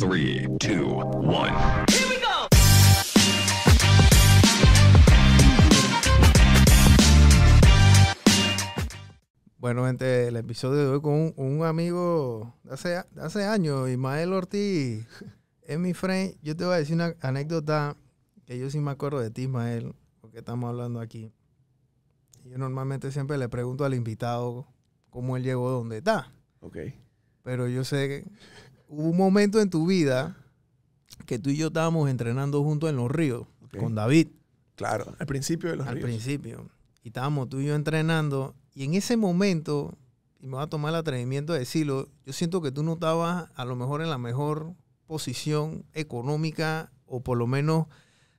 Three, two, one. Bueno, gente, el episodio de hoy con un, un amigo de hace, de hace años, Ismael Ortiz, es mi friend. Yo te voy a decir una anécdota que yo sí me acuerdo de ti, Ismael, porque estamos hablando aquí. Yo normalmente siempre le pregunto al invitado cómo él llegó donde está. Ok. Pero yo sé que hubo un momento en tu vida que tú y yo estábamos entrenando juntos en los ríos con David Claro, al principio de los al ríos. principio. Y estábamos tú y yo entrenando. Y en ese momento, y me voy a tomar el atrevimiento de decirlo, yo siento que tú no estabas a lo mejor en la mejor posición económica o por lo menos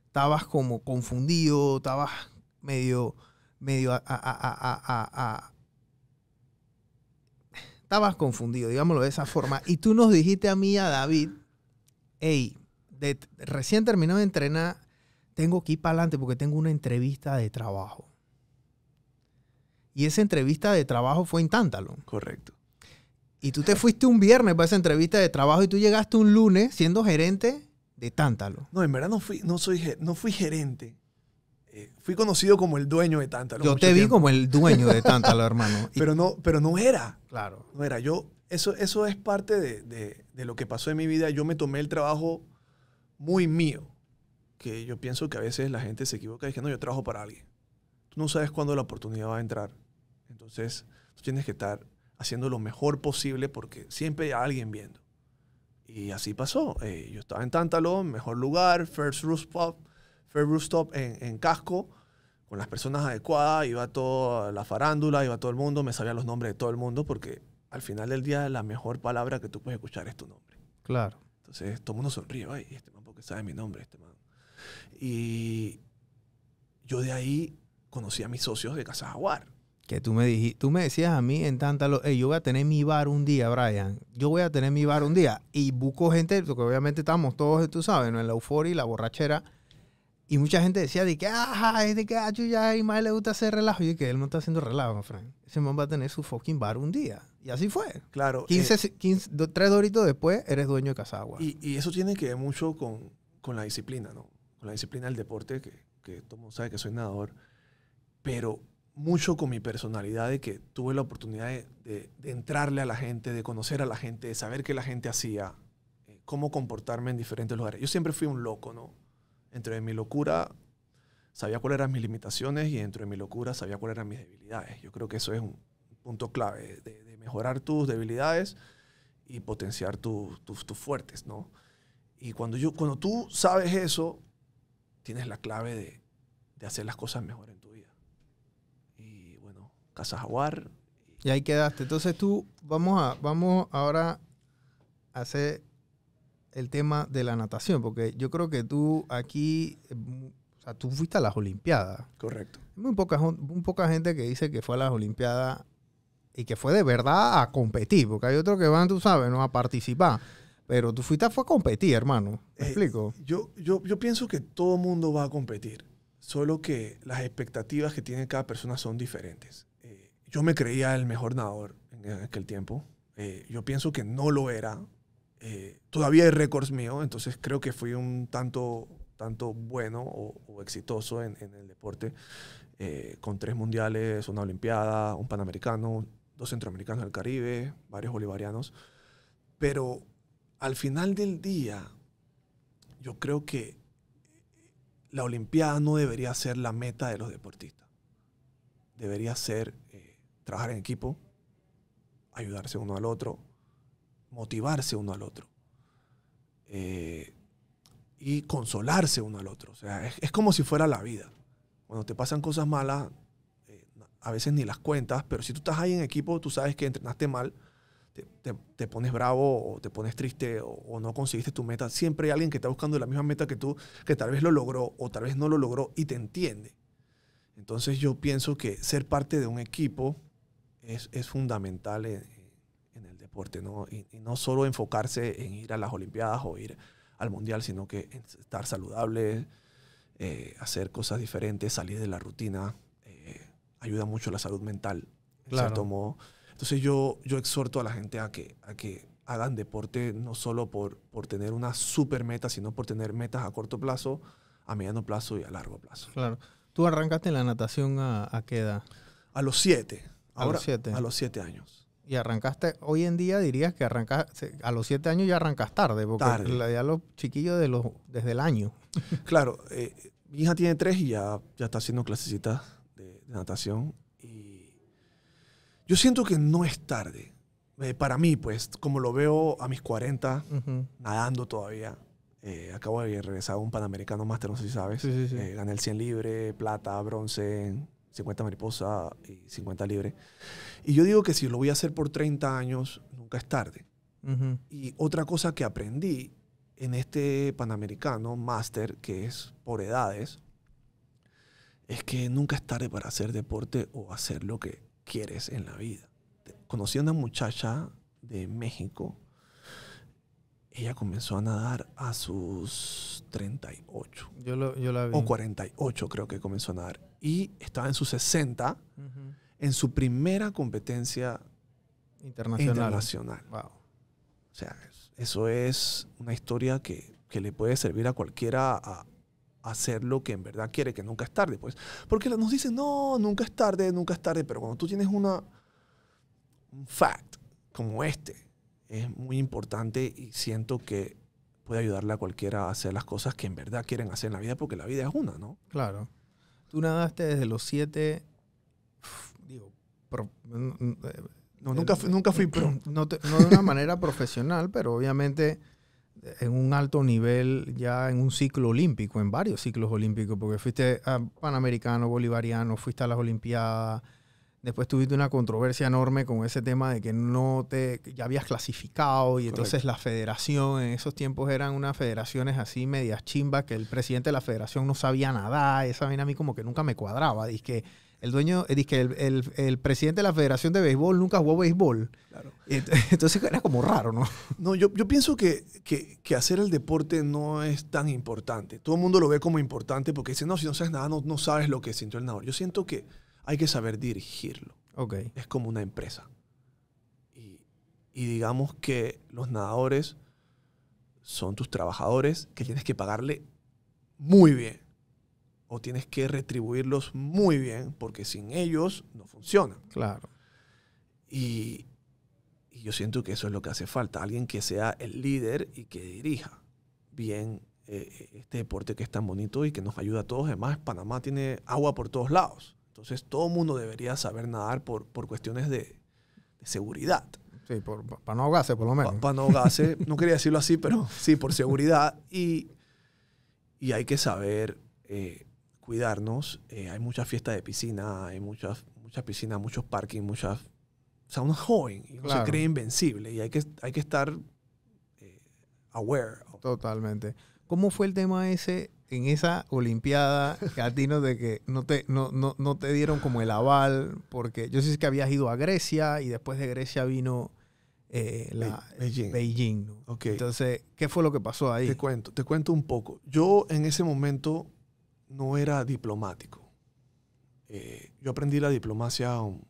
estabas como confundido, estabas medio, medio, a- a- a- a- a- a- estabas confundido, digámoslo de esa forma. Y tú nos dijiste a mí, a David, hey, de, recién terminado de entrenar, tengo que ir para adelante porque tengo una entrevista de trabajo. Y esa entrevista de trabajo fue en Tántalo. Correcto. Y tú te fuiste un viernes para esa entrevista de trabajo y tú llegaste un lunes siendo gerente de Tántalo. No, en verdad no fui, no soy, no fui gerente. Eh, fui conocido como el dueño de Tántalo. Yo te vi tiempo. como el dueño de Tántalo, hermano. Pero no, pero no era. claro. No era. Yo, eso, eso es parte de, de- de lo que pasó en mi vida. Yo me tomé el trabajo muy mío. Que yo pienso que a veces la gente se equivoca y dice, no, yo trabajo para alguien. Tú no sabes cuándo la oportunidad va a entrar. Entonces, tú tienes que estar haciendo lo mejor posible porque siempre hay alguien viendo. Y así pasó. Eh, yo estaba en Tántalo, mejor lugar, first rooftop, first rooftop en, en casco, con las personas adecuadas, iba toda la farándula, iba todo el mundo, me sabía los nombres de todo el mundo porque al final del día la mejor palabra que tú puedes escuchar es tu nombre. Claro. Entonces todo el mundo sonríe, ay, este man porque sabe mi nombre, este man. Y yo de ahí conocí a mis socios de Casa Jaguar. Que tú me dijiste, tú me decías a mí en Tántalo, hey, yo voy a tener mi bar un día, Brian. Yo voy a tener mi bar un día. Y busco gente, porque obviamente estamos todos, tú sabes, ¿no? en la euforia y la borrachera. Y mucha gente decía de que, ajá, es de que ah, ya a Ismael le gusta hacer relajo. Y que él no está haciendo relajo, Frank. Ese man va a tener su fucking bar un día. Y así fue. Claro. 15, eh, se- 15 do- tres doritos después, eres dueño de Casagua. y, y eso tiene que ver mucho con, con la disciplina, ¿no? Con la disciplina del deporte, que, que todo mundo sabe que soy nadador. Pero mucho con mi personalidad de que tuve la oportunidad de, de- de entrarle a la gente, de conocer a la gente, de saber qué la gente hacía, eh, cómo comportarme en diferentes lugares. Yo siempre fui un loco, ¿no? Dentro de mi locura sabía cuáles eran mis limitaciones y dentro de mi locura sabía cuáles eran mis debilidades. Yo creo que eso es un punto clave, de, mejorar tus debilidades y potenciar tus tus- tus fuertes, ¿no? Y cuando, yo, cuando tú sabes eso, tienes la clave de, de hacer las cosas mejor en tu vida. Y bueno, Casa Jaguar. Y ahí quedaste. Entonces tú, vamos, a, vamos ahora a hacer el tema de la natación, porque yo creo que tú aquí, eh, o sea, tú fuiste a las Olimpiadas. Correcto. Muy poca, muy poca gente que dice que fue a las Olimpiadas y que fue de verdad a competir, porque hay otros que van, tú sabes, no a participar. Pero tú fuiste fue a competir, hermano. ¿Me Eh, explico? Yo, yo, yo pienso que todo mundo va a competir, solo que las expectativas que tiene cada persona son diferentes. Eh, yo me creía el mejor nadador en aquel tiempo. Eh, yo pienso que no lo era. Eh, todavía hay récords míos, entonces creo que fui un tanto, tanto bueno o, exitoso en, en el deporte, eh, con tres mundiales, una olimpiada, un panamericano, dos centroamericanos del Caribe, varios bolivarianos. Pero al final del día, yo creo que la Olimpiada no debería ser la meta de los deportistas. Debería ser eh, trabajar en equipo, ayudarse uno al otro, motivarse uno al otro eh, y consolarse uno al otro. O sea, es, es como si fuera la vida. Cuando te pasan cosas malas, eh, a veces ni las cuentas, pero si tú estás ahí en equipo, tú sabes que entrenaste mal, te, te- te pones bravo o te pones triste o, o no conseguiste tu meta, siempre hay alguien que está buscando la misma meta que tú, que tal vez lo logró o tal vez no lo logró y te entiende. Entonces yo pienso que ser parte de un equipo es, es fundamental deporte, ¿no? Y, y no solo enfocarse en ir a las Olimpiadas o ir al Mundial, sino que estar saludable, eh, hacer cosas diferentes, salir de la rutina, eh, ayuda mucho a la salud mental, en Claro. cierto modo. Entonces yo, yo exhorto a la gente a que, a que hagan deporte no solo por, por tener una super meta, sino por tener metas a corto plazo, a mediano plazo y a largo plazo. Claro. ¿Tú arrancaste en la natación a, a qué edad? A los siete. A Ahora, los siete. A los siete años. Y arrancaste, hoy en día dirías que arrancas, a los siete años ya arrancas tarde, porque Tarde. la- ya los chiquillos de los, desde el año. Claro, eh, mi hija tiene tres y ya, ya está haciendo clasecitas de, de natación. Y yo siento que no es tarde. Eh, para mí, pues, como lo veo a mis 40, Ujú. nadando todavía. Eh, acabo de regresar a un Panamericano Master, no sé si sabes. Sí, sí, sí. Gané el 100 libre, plata, bronce, en 50 mariposa y 50 libre. Y yo digo que si lo voy a hacer por 30 años, nunca es tarde. Y otra cosa que aprendí en este Panamericano Master, que es por edades, es que nunca es tarde para hacer deporte o hacer lo que quieres en la vida. Conocí a una muchacha de México. Ella comenzó a nadar a sus 38 Yo, lo, yo la vi. o 48 creo que comenzó a nadar. Y estaba en sus 60 Ujú. en su primera competencia Internacional. internacional. Wow. O sea, es- eso es una historia que, que le puede servir a cualquiera a, a hacer lo que en verdad quiere, que nunca es tarde, pues. Porque nos dicen, no, nunca es tarde, nunca es tarde, pero cuando tú tienes una, un fact como este, es muy importante y siento que puede ayudarle a cualquiera a hacer las cosas que en verdad quieren hacer en la vida, porque la vida es una, ¿no? Claro. Tú nadaste desde los siete, digo, pro- n- n- eh, No, nunca, fui- nunca fui pro. no, te- no de una manera profesional, pero obviamente en un alto nivel ya en un ciclo olímpico, en varios ciclos olímpicos, porque fuiste a Panamericano, Bolivariano, fuiste a las Olimpiadas, después tuviste una controversia enorme con ese tema de que no te, ya habías clasificado y entonces la federación en esos tiempos eran unas federaciones así medias chimbas que el presidente de la federación no sabía nada, esa vaina a mí como que nunca me cuadraba, dice que el dueño, dice que el, el- el presidente de la federación de béisbol nunca jugó béisbol. Claro. Ent- Entonces era como raro, ¿no? No, yo, yo pienso que, que, que hacer el deporte no es tan importante. Todo el mundo lo ve como importante porque dice, no, si no sabes nada, no, no sabes lo que sintió el nadador. Yo siento que hay que saber dirigirlo. Ok. Es como una empresa. Y, y digamos que los nadadores son tus trabajadores que tienes que pagarle muy bien. O tienes que retribuirlos muy bien porque sin ellos no funciona. Claro. Y, y yo siento que eso es lo que hace falta. Alguien que sea el líder y que dirija bien eh, este deporte que es tan bonito y que nos ayuda a todos. Además, Panamá tiene agua por todos lados. Entonces, todo el mundo debería saber nadar por, por cuestiones de, de seguridad. Sí, por- para no ahogarse, por lo menos. Para no ahogarse, no quería decirlo así, pero sí, por seguridad. Y, y hay que saber eh, cuidarnos. Eh, hay muchas fiestas de piscina, hay muchas, muchas piscinas, muchos parking, muchas... O sea, uno es joven y uno Claro. se cree invencible y hay que, hay que estar eh, aware. of- Totalmente. ¿Cómo fue el tema ese en esa Olimpiada a ti no de que no te, no, no, no te dieron como el aval? Porque yo sé que habías ido a Grecia y después de Grecia vino eh, la, Be- Beijing. Beijing, ¿no? Ok. Entonces, ¿qué fue lo que pasó ahí? Te cuento, te cuento un poco. Yo en ese momento no era diplomático. Eh, yo aprendí la diplomacia um,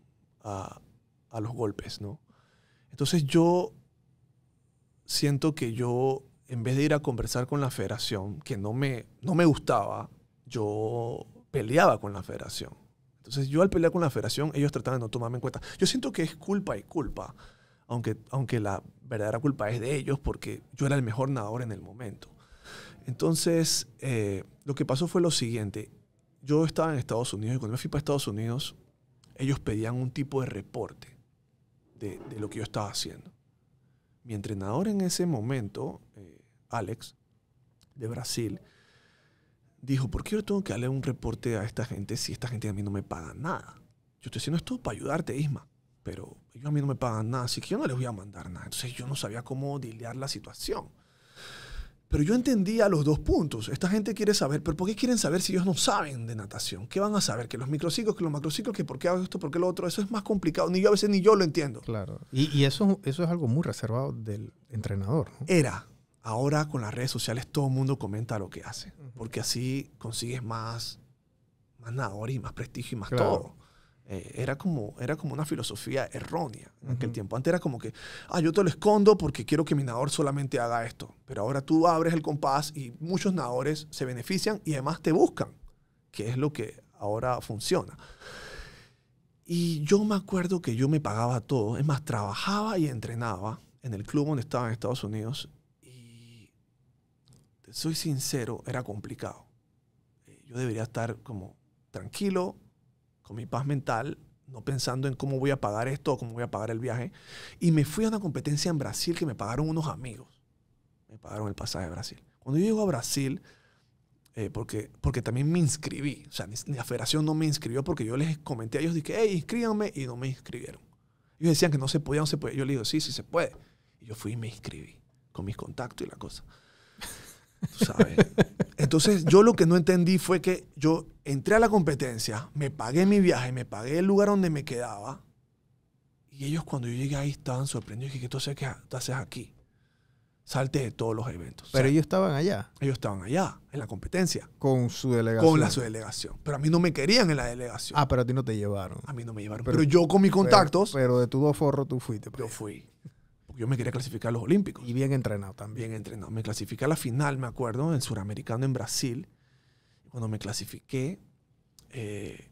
a, a los golpes, ¿no? Entonces yo siento que yo, en vez de ir a conversar con la federación, que no me, no me gustaba, yo peleaba con la federación. Entonces yo al pelear con la federación, ellos trataban de no tomarme en cuenta. Yo siento que es culpa y culpa, aunque, aunque la verdadera culpa es de ellos porque yo era el mejor nadador en el momento. Entonces, eh, lo que pasó fue lo siguiente. Yo estaba en Estados Unidos y cuando me fui para Estados Unidos, ellos pedían un tipo de reporte de, de lo que yo estaba haciendo. Mi entrenador en ese momento, eh, Alex, de Brasil, dijo, ¿por qué yo tengo que darle un reporte a esta gente si esta gente a mí no me paga nada? Yo estoy haciendo esto para ayudarte, Isma, pero ellos a mí no me pagan nada, así que yo no les voy a mandar nada. Entonces yo no sabía cómo dilear la situación. Pero yo entendía los dos puntos. Esta gente quiere saber, pero ¿por qué quieren saber si ellos no saben de natación? ¿Qué van a saber? Que los microciclos, que los macrociclos, que por qué hago esto, por qué lo otro. Eso es más complicado. Ni yo a veces ni yo lo entiendo. Claro. Y, y eso, eso es algo muy reservado del entrenador, ¿no? Era. Ahora con las redes sociales todo el mundo comenta lo que hace. Porque así consigues más, más nadadores y más prestigio y más Claro. todo. Eh, era, como, era como una filosofía errónea en aquel Ujú. tiempo. Antes era como que, ah, yo te lo escondo porque quiero que mi nadador solamente haga esto. Pero ahora tú abres el compás y muchos nadadores se benefician y además te buscan, que es lo que ahora funciona. Y yo me acuerdo que yo me pagaba todo. Es más, trabajaba y entrenaba en el club donde estaba en Estados Unidos. Soy sincero, era complicado. Eh, Yo debería estar como tranquilo, con mi paz mental, no pensando en cómo voy a pagar esto o cómo voy a pagar el viaje. Y me fui a una competencia en Brasil que me pagaron unos amigos. Me pagaron el pasaje a Brasil. Cuando yo llego a Brasil, eh, porque, porque también me inscribí. O sea, ni, ni la federación no me inscribió porque yo les comenté a ellos, dije, hey, inscríbanme, y no me inscribieron. Ellos decían que no se podía, no se podía. Yo les digo, sí, sí se puede. Y yo fui y me inscribí con mis contactos y la cosa. Tú sabes. Entonces, yo lo que no entendí fue que yo entré a la competencia, me pagué mi viaje, me pagué el lugar donde me quedaba. Y ellos cuando yo llegué ahí estaban sorprendidos. Dije, ¿qué tú haces, aquí? Salte de todos los eventos. O Pero sea, ellos estaban allá ellos estaban allá, en la competencia con su delegación. con la su delegación. Pero a mí no me querían en la delegación. Ah, pero a ti no te llevaron. a mí no me llevaron. pero- Pero, yo con mis contactos, Pero, pero de tu dos forros tú fuiste. pues. yo fui. Porque yo me quería clasificar a los Olímpicos. Y bien entrenado también. Bien entrenado. Me clasifiqué a la final, me acuerdo, en Suramericano en Brasil. Cuando me clasifiqué, eh,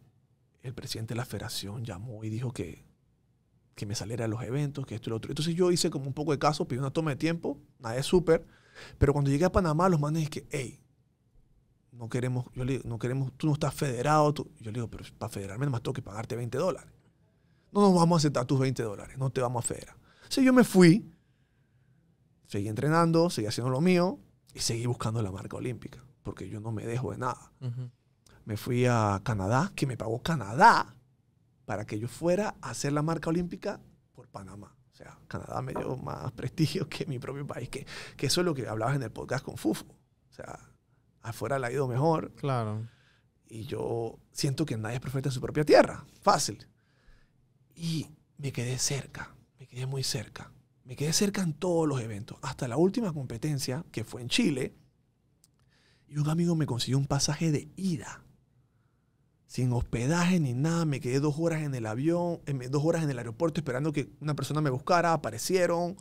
el presidente de la federación llamó y dijo que, que me saliera de los eventos, que esto y lo otro. Entonces yo hice como un poco de caso, pedí una toma de tiempo, nada de súper. Pero cuando llegué a Panamá, los manes que, hey, no queremos, yo le digo, no queremos, tú no estás federado. tú-". Y yo le digo, pero para federarme nomás tengo que pagarte 20 dólares. No nos vamos a aceptar tus 20 dólares, no te vamos a federar. Entonces yo me fui, seguí entrenando, seguí haciendo lo mío y seguí buscando la marca olímpica, porque yo no me dejo de nada. Me fui a Canadá, que me pagó Canadá para que yo fuera a hacer la marca olímpica por Panamá. O sea, Canadá me dio más prestigio que mi propio país, que, que eso es lo que hablabas en el podcast con Fufo. O sea, afuera le ha ido mejor Claro. y yo siento que nadie es perfecto en su propia tierra. Fácil. Y me quedé cerca, quedé muy cerca. Me quedé cerca en todos los eventos, hasta la última competencia, que fue en Chile. Y un amigo me consiguió un pasaje de ida. Sin hospedaje ni nada, me quedé dos horas en el avión, em, dos horas en el aeropuerto esperando que una persona me buscara, aparecieron,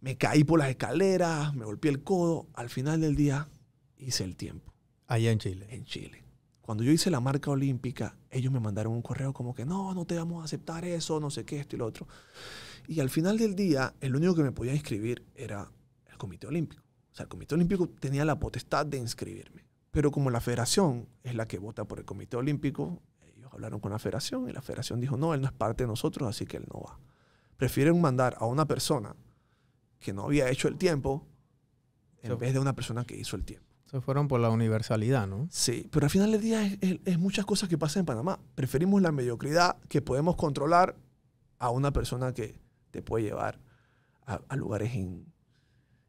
me caí por las escaleras, me golpeé el codo, al final del día hice el tiempo Allá en Chile. en Chile. Cuando yo hice la marca olímpica, ellos me mandaron un correo como que no, no te vamos a aceptar eso, no sé qué, esto y lo otro. Y al final del día, el único que me podía inscribir era el Comité Olímpico. O sea, el Comité Olímpico tenía la potestad de inscribirme. Pero como la federación es la que vota por el Comité Olímpico, ellos hablaron con la federación y la federación dijo, no, él no es parte de nosotros, así que él no va. Prefieren mandar a una persona que no había hecho el tiempo en vez de una persona que hizo el tiempo. Se fueron por la universalidad, ¿no? Sí, pero al final del día es, es- es muchas cosas que pasan en Panamá. Preferimos la mediocridad que podemos controlar a una persona que te puede llevar a, a lugares in-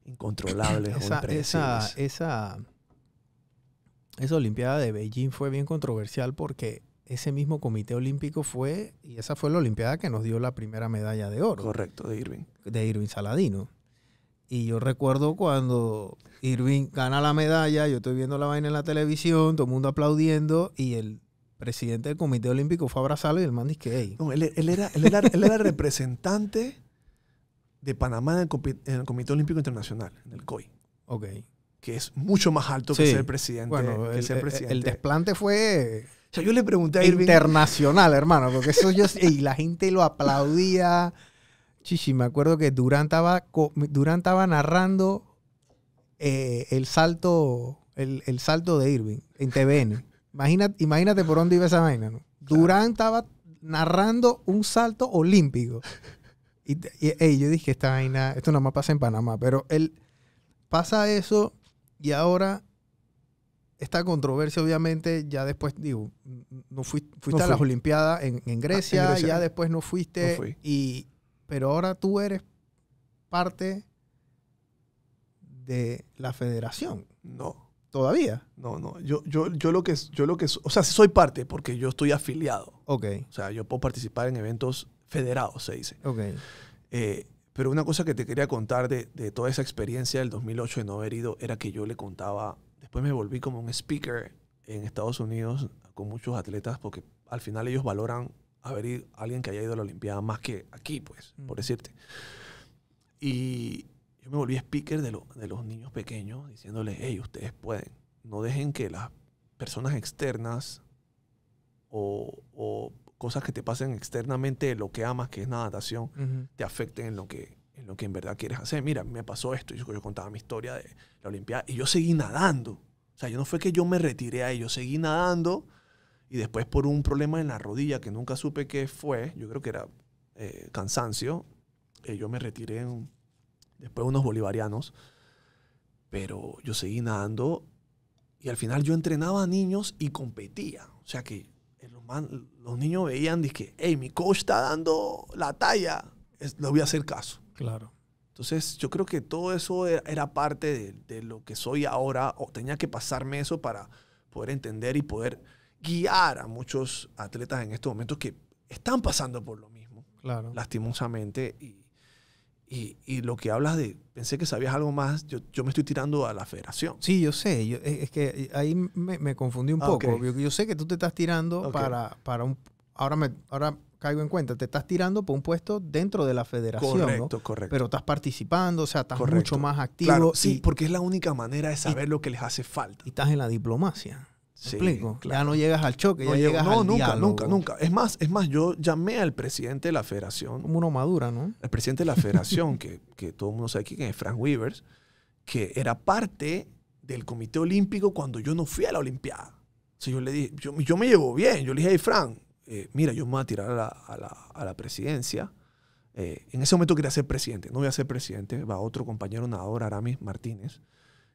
incontrolables o Esa, esa, esa Olimpiada de Beijing fue bien controversial porque ese mismo comité olímpico fue, y esa fue la Olimpiada que nos dio la primera medalla de oro Correcto, de Irving. de Irving Saladino. Y yo recuerdo cuando Irving gana la medalla, yo estoy viendo la vaina en la televisión, todo el mundo aplaudiendo, y el presidente del comité olímpico fue a abrazarlo y el man dice que, hey, No, él, él era, él, era, él era representante de Panamá en el, Copi- en el Comité Olímpico Internacional, en el COI, ok. que es mucho más alto que ser presidente. Bueno, que el, ser el- presidente. el desplante fue O sea, yo le pregunté a Irving. internacional, hermano, porque eso yo y la gente lo aplaudía. Chichi, me acuerdo que Durán estaba, Durán estaba narrando eh, el salto, el, el salto de Irving en TVN. Imagínate, imagínate por dónde iba esa vaina, ¿no? Durán estaba narrando un salto olímpico. Y, y- ey, yo dije, esta vaina, esto nada más pasa en Panamá, pero él pasa eso y ahora esta controversia, obviamente, ya después, digo, no fui- fuiste No a las. Olimpiadas en, en Grecia, Grecia. ya después no fuiste, No y, pero ahora tú eres parte de la federación, No, todavía. no, no. Yo, yo, yo lo que, yo lo que, o sea, sí soy parte porque yo estoy afiliado. Ok, O sea, yo puedo participar en eventos federados, se dice. ok. Eh, pero una cosa que te quería contar de, de toda esa experiencia del 2008 de no haber ido era que yo le contaba, después me volví como un speaker en Estados Unidos con muchos atletas porque al final ellos valoran haber ido, alguien que haya ido a la Olimpiada más que aquí, pues, por decirte. Y yo me volví speaker de, lo- de los niños pequeños, diciéndoles, hey, ustedes pueden. No dejen que las personas externas o, o cosas que te pasen externamente de lo que amas, que es la natación, te afecten en lo que en lo que en verdad quieres hacer. Mira, me pasó esto, y yo, yo contaba mi historia de la Olimpiada y yo seguí nadando. O sea, yo no fue que yo me retiré ahí, yo seguí nadando y después por un problema en la rodilla que nunca supe qué fue, yo creo que era eh, cansancio, eh, yo me retiré en- después de unos bolivarianos, pero yo seguí nadando y al final yo entrenaba a niños y competía. O sea que los, man- los niños veían, dije, hey, mi coach está dando la talla, es- le voy a hacer caso. Claro. Entonces, yo creo que todo eso era, era parte de, de lo que soy ahora, o tenía que pasarme eso para poder entender y poder guiar a muchos atletas en estos momentos que están pasando por lo mismo, Claro. lastimosamente. Y, y- y lo que hablas de, pensé que sabías algo más, yo, yo me estoy tirando a la federación. Sí, yo sé. yo- es es que ahí me, me confundí un Ah, poco. ok. Yo, yo sé que tú te estás tirando para, para un... Ahora, me, ahora caigo en cuenta. Te estás tirando por un puesto dentro de la federación, ¿no? correcto, correcto. Pero estás participando, o sea, estás Correcto. mucho más activo claro, y, sí, porque es la única manera de saber lo que les hace falta. y estás en la diplomacia. ¿Me Sí, explico? Ya claro. no llegas al choque, No, ya llegas no, al nunca, diálogo. nunca, nunca. Es más, es más, yo llamé al presidente de la federación Como uno madura, ¿no? el presidente de la federación, que, que todo el mundo sabe quién es, Frank Weavers, que era parte del comité olímpico cuando yo no fui a la Olimpiada. Entonces yo le dije, yo, yo me llevo bien. Yo le dije, hey, Frank, eh, mira, yo me voy a tirar a la, a la- a la presidencia. Eh, en ese momento quería ser presidente. No voy a ser presidente. Va otro compañero nadador, Aramis Martínez,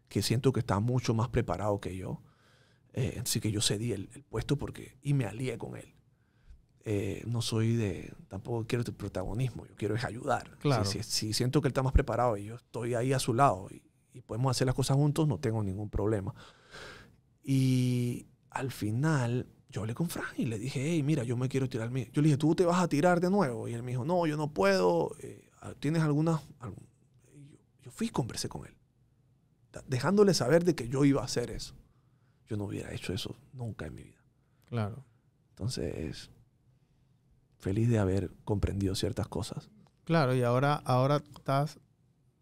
que siento que está mucho más preparado que yo. Eh, así que yo cedí el, el puesto porque, y me alié con él. Eh, no soy de, tampoco quiero el protagonismo, yo quiero es ayudar. Claro. Si, si- si siento que él está más preparado y yo estoy ahí a su lado y, y podemos hacer las cosas juntos, no tengo ningún problema. Y al final, yo hablé con Frank y le dije, hey, mira, yo me quiero tirar. mi-". Yo le dije, ¿tú te vas a tirar de nuevo? Y él me dijo, no, yo no puedo. eh, ¿Tienes alguna...? algún-?" Yo, yo fui y conversé con él, dejándole saber de que yo iba a hacer eso. Yo no hubiera hecho eso nunca en mi vida. Claro. Entonces, feliz de haber comprendido ciertas cosas. Claro, y ahora, ahora estás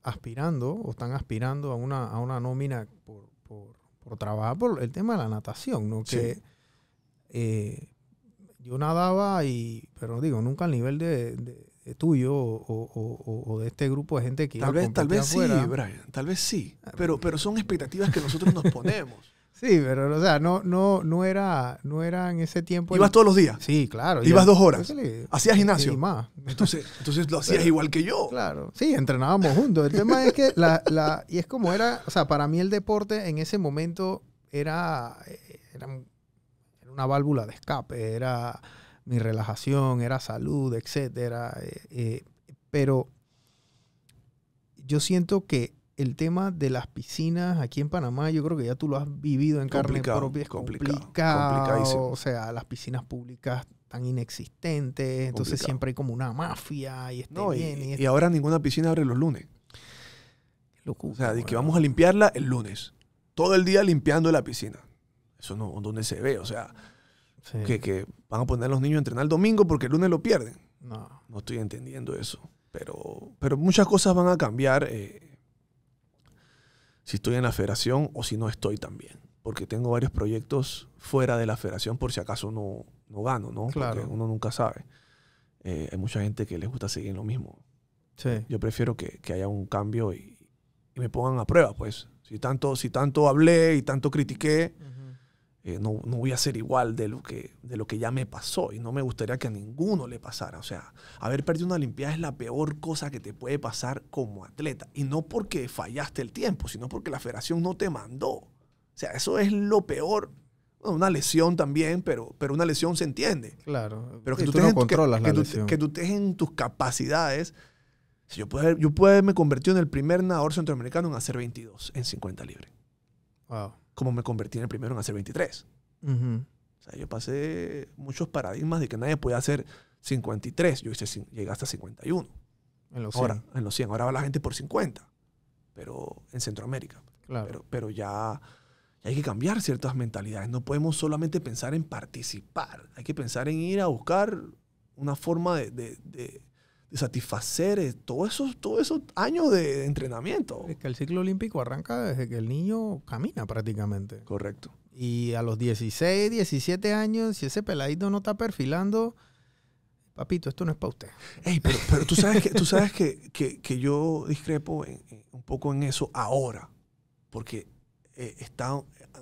aspirando o están aspirando a una, a una nómina por, por, por trabajar por el tema de la natación, ¿no? Sí. Que eh, yo nadaba y, pero digo, nunca al nivel de, de- de tuyo o, o- o- de este grupo de gente que Tal iba a vez, tal competir vez sí, afuera. Brian, tal vez sí. Pero, pero son expectativas que nosotros nos ponemos. Sí, pero o sea, no, no, no era, no era en ese tiempo. el- Ibas todos los días. Sí, claro. Ibas dos horas. le- Hacías gimnasio. Y más. Entonces, entonces lo hacías igual que yo. Claro, sí, entrenábamos juntos. El tema es que la, la, y es como era, o sea, para mí el deporte en ese momento era, eh, era una válvula de escape, era mi relajación, era salud, etcétera. eh, eh, pero yo siento que el tema de las piscinas aquí en Panamá, yo creo que ya tú lo has vivido en carne Complicado, propia, es complicado. O sea, las piscinas públicas tan inexistentes, entonces Complicado. siempre hay como una mafia y este No, y, viene y este y ahora ninguna piscina abre los lunes. locura. O sea, de que vamos a limpiarla el lunes. Todo el día limpiando la piscina. Eso no, donde se ve. O sea, Sí. que, que van a poner a los niños a entrenar el domingo porque el lunes lo pierden. No. No estoy entendiendo eso. Pero, pero muchas cosas van a cambiar eh, si estoy en la federación o si no estoy también. Porque tengo varios proyectos fuera de la federación por si acaso no, no gano, ¿no? Claro. Porque uno nunca sabe. Eh, hay mucha gente que les gusta seguir en lo mismo. Sí. Yo prefiero que, que haya un cambio y, y me pongan a prueba, pues. Si tanto, si tanto hablé y tanto critiqué, eh, no, no voy a ser igual de lo, que, de lo que ya me pasó y no me gustaría que a ninguno le pasara. O sea, haber perdido una Olimpiada es la peor cosa que te puede pasar como atleta. Y no porque fallaste el tiempo, sino porque la federación no te mandó. O sea, eso es lo peor. Bueno, una lesión también, pero, pero una lesión se entiende. Claro. Pero que Sí, tú, tú no en que- controlas que, la tú, lesión. que tú estés en tus capacidades. Si yo puedo, haber- yo puedo haberme convertido en el primer nadador centroamericano en hacer 22 en 50 libre. Wow. Como me convertí en el primero en hacer 23. Ujú. O sea, yo pasé muchos paradigmas de que nadie podía hacer 53. Yo hice, llegué hasta 51. En los Ahora, 100, en los 100. Ahora va la gente por 50. Pero en Centroamérica. claro. Pero, pero ya, hay que cambiar ciertas mentalidades. No podemos solamente pensar en participar. Hay que pensar en ir a buscar una forma de, de- de- de satisfacer eh, todos esos, todos esos años de entrenamiento. Es que el ciclo olímpico arranca desde que el niño camina prácticamente. Correcto. Y a los 16, 17 años, si ese peladito no está perfilando, papito, esto no es para usted. Ey, pero, pero tú sabes que, tú sabes que, que- que yo discrepo en- en- un poco en eso ahora, porque eh,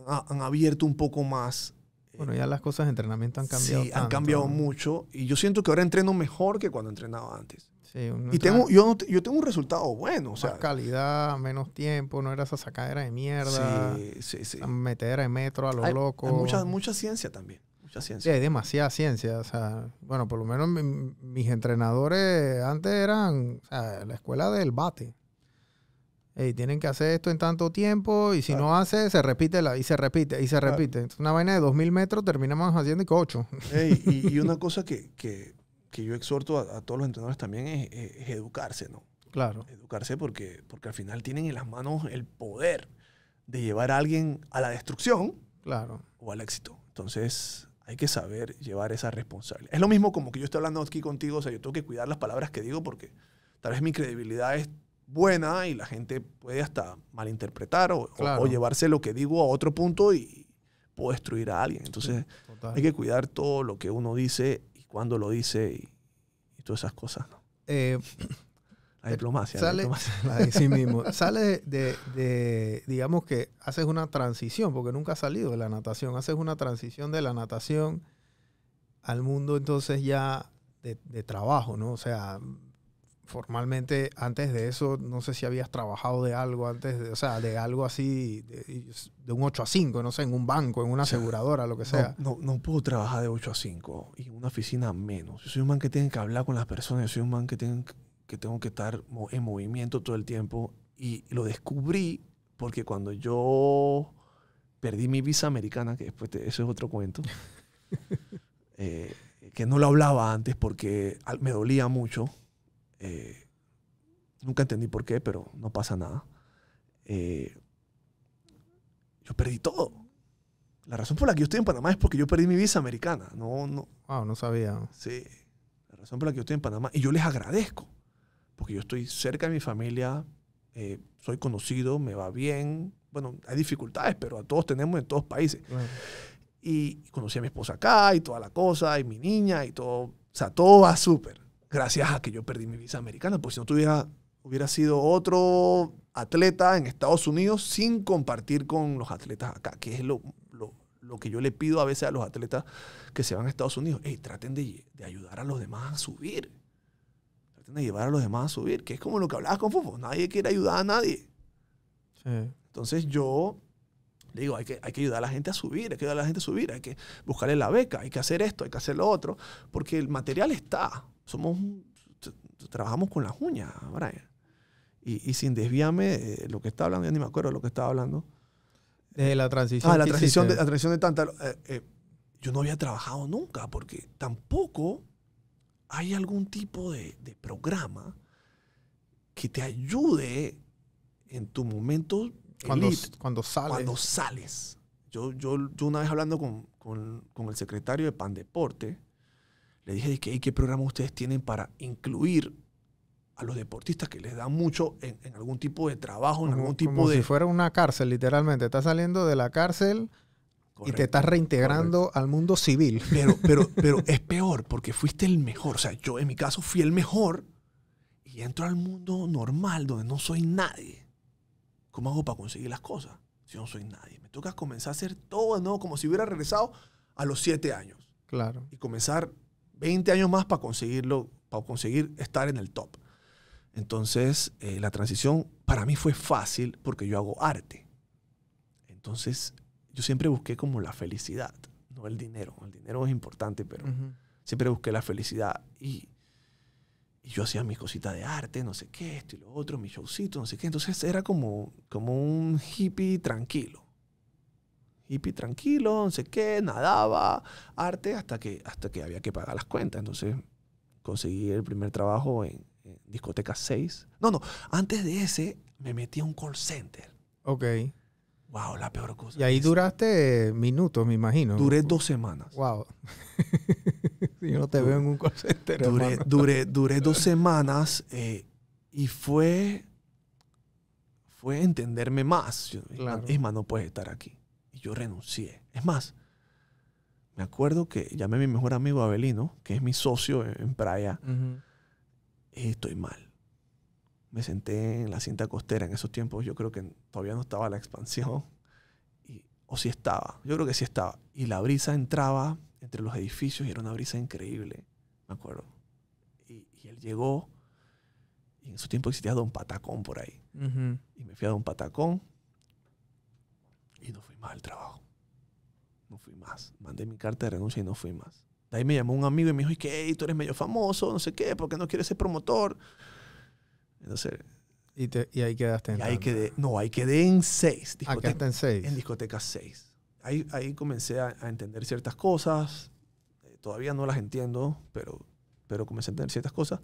han abierto un poco más. Bueno, ya las cosas de entrenamiento han cambiado. sí, han cambiado mucho y yo siento que ahora entreno mejor que cuando entrenaba antes. Sí, Y tengo, yo, yo tengo un resultado bueno, o sea, más calidad, menos tiempo, no era esa sacadera de mierda, sí, sí, sí. metedera de metro a lo Hay, loco. hay mucha, mucha ciencia también, mucha Sí, ciencia. hay demasiada ciencia. O sea, bueno, por lo menos mi- mis entrenadores antes eran o sea, la escuela del bate. Ey, tienen que hacer esto en tanto tiempo y si Claro. no hace, se repite la, y se repite y se Claro. repite. Es una vaina de 2000 metros, terminamos haciendo y que 8. Ey, y, y una cosa que, que- que yo exhorto a, a todos los entrenadores también es, es- es educarse, ¿no? Claro. Educarse porque, porque al final tienen en las manos el poder de llevar a alguien a la destrucción Claro. o al éxito. Entonces hay que saber llevar esa responsabilidad. Es lo mismo como que yo estoy hablando aquí contigo, o sea, yo tengo que cuidar las palabras que digo porque tal vez mi credibilidad es buena y la gente puede hasta malinterpretar o, o- Claro. o llevarse lo que digo a otro punto y puedo destruir a alguien. Entonces Total. hay que cuidar todo lo que uno dice y cuándo lo dice y, y todas esas cosas. ¿no? Eh, La diplomacia. la sale, diplomacia. la de sí mismo. Sale de, de, digamos que haces una transición, porque nunca has salido de la natación, haces una transición de la natación al mundo entonces ya de, de trabajo, ¿no? O sea, formalmente antes de eso, no sé si habías trabajado de algo antes, de, o sea, de algo así, de, de un 8 a 5, no sé, en un banco, en una O sea, aseguradora, lo que sea. No, no, no puedo trabajar de 8 a 5 y en una oficina menos. Yo soy un man que tiene que hablar con las personas, yo soy un man que, tiene, que tengo que estar en movimiento todo el tiempo y lo descubrí porque cuando yo perdí mi visa americana, que después te- eso es otro cuento, eh, que no lo hablaba antes porque me dolía mucho. Eh, nunca entendí por qué, pero no pasa nada. Eh, yo perdí todo. La razón por la que yo estoy en Panamá es porque yo perdí mi visa americana. No, no, Wow, no sabía. sí. La razón por la que yo estoy en Panamá. Y yo les agradezco. Porque yo estoy cerca de mi familia, eh, soy conocido, me va bien. Bueno, hay dificultades, pero a todos tenemos en todos países. Y conocí a mi esposa acá y toda la cosa, y mi niña y todo. O sea, todo va súper. Gracias a que yo perdí mi visa americana, porque si no tuviera, hubiera sido otro atleta en Estados Unidos sin compartir con los atletas acá, que es lo, lo, lo que yo le pido a veces a los atletas que se van a Estados Unidos. Hey, traten de, de ayudar a los demás a subir. Traten de llevar a los demás a subir, que es como lo que hablabas con Fofo. Nadie quiere ayudar a nadie. Sí. Entonces yo le digo, hay que, hay que ayudar a la gente a subir, hay que ayudar a la gente a subir, hay que buscarle la beca, hay que hacer esto, hay que hacer lo otro, porque el material está. Somos, trabajamos con las uñas, Brian. Y, y sin desviarme de lo que estaba hablando, ya ni me acuerdo de lo que estaba hablando. Desde la transición. Ah, la transición de, la transición de tanta... eh, eh, yo no había trabajado nunca, porque tampoco hay algún tipo de, de programa que te ayude en tu momento cuando, elite, cuando sale. cuando sales. Yo, yo, yo una vez hablando con, con- con el secretario de Pandeporte, le dije "Ey, qué programa ustedes tienen para incluir a los deportistas que les dan mucho en, en algún tipo de trabajo, en como, algún tipo como de... si fuera una cárcel, literalmente. Estás saliendo de la cárcel y te Correcto. estás reintegrando al mundo civil. Pero, pero, pero es peor porque fuiste el mejor. O sea, yo en mi caso fui el mejor y entro al mundo normal donde no soy nadie. ¿Cómo hago para conseguir las cosas si no soy nadie? Me toca comenzar a hacer todo nuevo como si hubiera regresado a los siete años Claro. y comenzar 20 años más para conseguirlo, para conseguir estar en el top. Entonces, eh, la transición para mí fue fácil porque yo hago arte. Entonces, yo siempre busqué como la felicidad, no el dinero. El dinero es importante, pero siempre busqué la felicidad. Y, y yo hacía mis cositas de arte, no sé qué, esto y lo otro, mi showcito, no sé qué. Entonces era como, como un hippie tranquilo. Hippie tranquilo, no sé qué, nadaba, arte, hasta que, hasta que había que pagar las cuentas. Entonces conseguí el primer trabajo en, en discoteca 6. No, no, antes de ese me metí a un call center. Ok. Wow, la peor cosa. Y ahí Es- duraste minutos, me imagino. Duré dos semanas. Wow. Yo no te veo en un call center, Duré, duré, duré dos semanas eh, y fue, fue entenderme más. Claro. Isma, no puedes estar aquí. Yo renuncié. Es más, me acuerdo que llamé a mi mejor amigo Abelino, que es mi socio en, Praia, y estoy mal. Me senté en la cinta costera. En esos tiempos yo creo que todavía no estaba la expansión. Y, o sí estaba. Yo creo que sí estaba. Y la brisa entraba entre los edificios y era una brisa increíble. Me acuerdo. Y, y él llegó. Y en esos tiempos existía Don Patacón por ahí. Y me fui a Don Patacón. Y no fui más al trabajo. No fui más. Mandé mi carta de renuncia y no fui más. De ahí me llamó un amigo y me dijo, ¿y qué? Tú eres medio famoso, no sé qué, ¿por qué no quieres ser promotor? Entonces, Y, te- y ahí quedaste en y ahí quedé, no, ahí quedé en seis. Ah, discoteca- quedaste en seis. en discoteca 6. Ahí, ahí comencé a, a entender ciertas cosas. Eh, todavía no las entiendo, pero, pero comencé a entender ciertas cosas.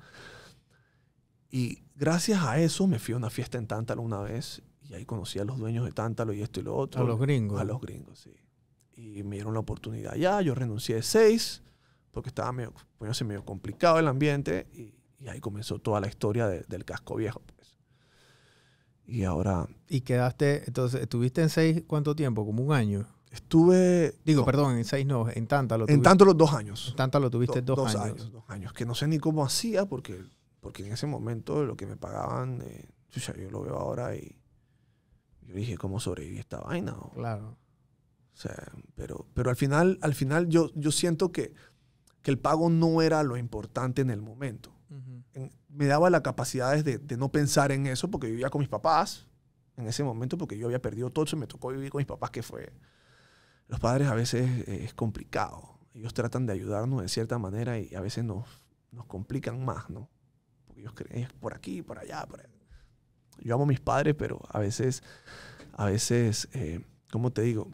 Y gracias a eso me fui a una fiesta en Tántalo una vez y ahí conocí a los dueños de Tántalo y esto y lo otro. A los gringos. A los gringos, sí. Y me dieron la oportunidad ya. Yo renuncié de 6 porque estaba medio, poniéndose medio complicado el ambiente y, y ahí comenzó toda la historia de- del casco viejo. Pues. Y ahora Y quedaste, entonces, ¿estuviste en seis cuánto tiempo? ¿Como un año? estuve... Digo, no, perdón, en seis no, en Tántalo. En los dos años. En Tántalo tuviste Do- dos, años. Dos años. Que no sé ni cómo hacía porque, porque en ese momento lo que me pagaban, eh, yo lo veo ahora y yo dije, ¿cómo sobreviví esta vaina? O, Claro. o sea, pero, pero al final, al final yo, yo siento que, que el pago no era lo importante en el momento. Ujú. En- me daba la capacidad de, de no pensar en eso porque vivía con mis papás en ese momento porque yo había perdido todo y me tocó vivir con mis papás que fue... Los padres a veces eh, es complicado. Ellos tratan de ayudarnos de cierta manera y a veces nos, nos complican más, ¿no? Porque ellos creen es por aquí, por allá, por allá. Yo amo a mis padres, pero a veces, a veces, eh, ¿cómo te digo?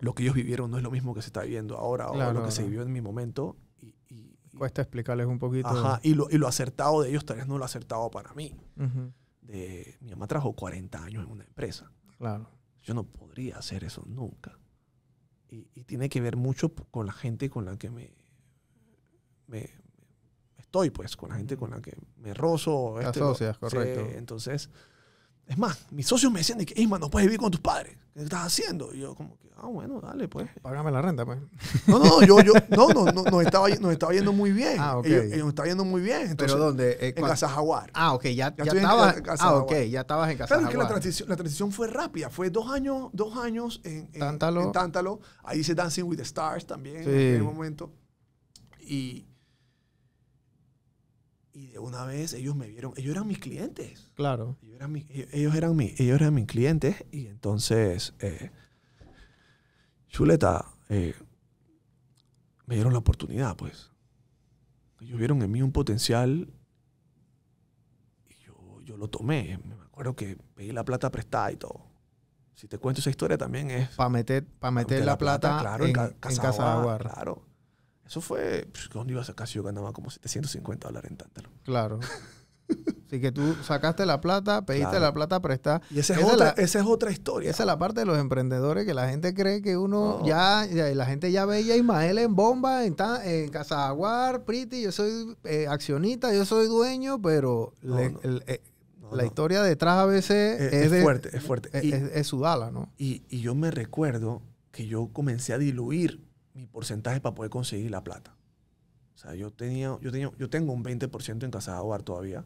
Lo que ellos vivieron no es lo mismo que se está viviendo ahora o lo que se vivió en mi momento. Y, y- y- Cuesta explicarles un poquito. Ajá, y lo, y lo acertado de ellos tal vez no lo acertado para mí. De, mi mamá trabajó 40 años en una empresa. Claro. Yo no podría hacer eso nunca. Y, tiene que ver mucho con la gente con la que me, me- estoy, pues, con la gente con la que me rozo. Te este, lo- asocias, correcto. Sí, entonces, es más, mis socios me decían de que, Isma, no puedes vivir con tus padres. ¿Qué estás haciendo? Y yo como que, ah, bueno, dale, pues. Págame la renta, pues. No, no, yo, yo, no, no, no, nos estaba, nos estaba yendo muy bien. Ah, ok. Ellos, ellos nos estaba yendo muy bien. Entonces, ¿Pero dónde? Eh, En Casa Jaguar. Ah, ok, ya, Ya ya en estabas. ca- Casa Ah, ok, Jaguar. ya estabas en casa. Claro, es que la Jaguar. transición, la transición fue rápida. Fue dos años, dos años en, en- Tántalo. en Tántalo. Ahí hice Dancing with the Stars también Sí. en aquel momento. Y, y de una vez ellos me vieron. Ellos eran mis clientes. Claro. Ellos eran, mi- ellos, ellos eran, mi- ellos eran mis clientes. Y entonces, eh, Chuleta, eh, me dieron la oportunidad, pues. Ellos vieron en mí un potencial y yo, yo lo tomé. Me acuerdo que pedí la plata prestada y todo. Si te cuento esa historia también es... Para meter, pa meter la, plata, claro, en, en, Ca- en Casa Jaguar. Claro. Eso fue... Pues, ¿Dónde iba a sacar si yo ganaba como 750 dólares en Tántalo? Claro. Así que tú sacaste la plata, pediste Claro. la plata prestada. Y esa es, Esa otra, la- esa es otra historia. Esa es la parte de los emprendedores que la gente cree que uno No. ya, ya- la gente ya veía a Ismael en bomba, en, ta- en Casa Jaguar, Pretty, yo soy eh, accionista, yo soy dueño, pero No, le- no. el- eh, la historia detrás a veces Es- es, es de- fuerte, es fuerte. Es, Y- es- es sudala, ¿no? Y, y yo me recuerdo que yo comencé a diluir mi porcentaje para poder conseguir la plata. O sea, yo, tenía, yo, tenía, yo tengo un 20% en Casa Hogar todavía.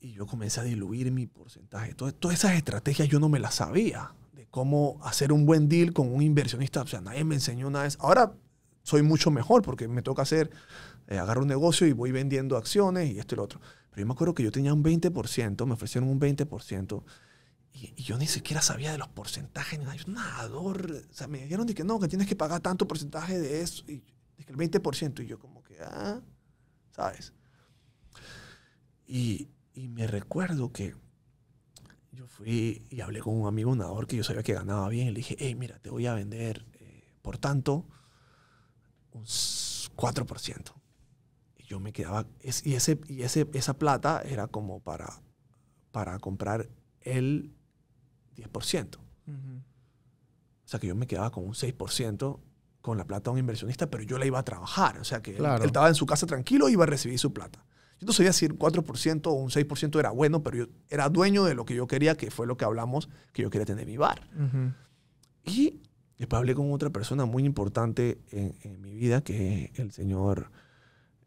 Y yo comencé a diluir mi porcentaje. Todas, todas esas estrategias yo no me las sabía. De cómo hacer un buen deal con un inversionista. O sea, nadie me enseñó nada de. Ahora soy mucho mejor porque me toca hacer, eh, agarro un negocio y voy vendiendo acciones y esto y lo otro. Pero yo me acuerdo que yo tenía un 20%, me ofrecieron un 20%. Y, y yo ni siquiera sabía de los porcentajes, ni nada. Yo, nadador. O sea, me dijeron de que no, que tienes que pagar tanto porcentaje de eso. Y de que el 20%. Y yo, como que, ah, ¿sabes? Y, y me recuerdo que yo fui y hablé con un amigo nadador que yo sabía que ganaba bien. Y le dije, hey, mira, te voy a vender, eh, por tanto, un s- 4%. Y yo me quedaba. y ese, y ese, esa plata era como para, para comprar el 10%. O sea, que yo me quedaba con un 6% con la plata de un inversionista, pero yo la iba a trabajar. O sea, que él- Claro. él, estaba en su casa tranquilo y iba a recibir su plata. Yo no sabía si el 4% o un 6% era bueno, pero yo era dueño de lo que yo quería, que fue lo que hablamos, que yo quería tener mi bar. Y después hablé con otra persona muy importante en, en mi vida, que es el señor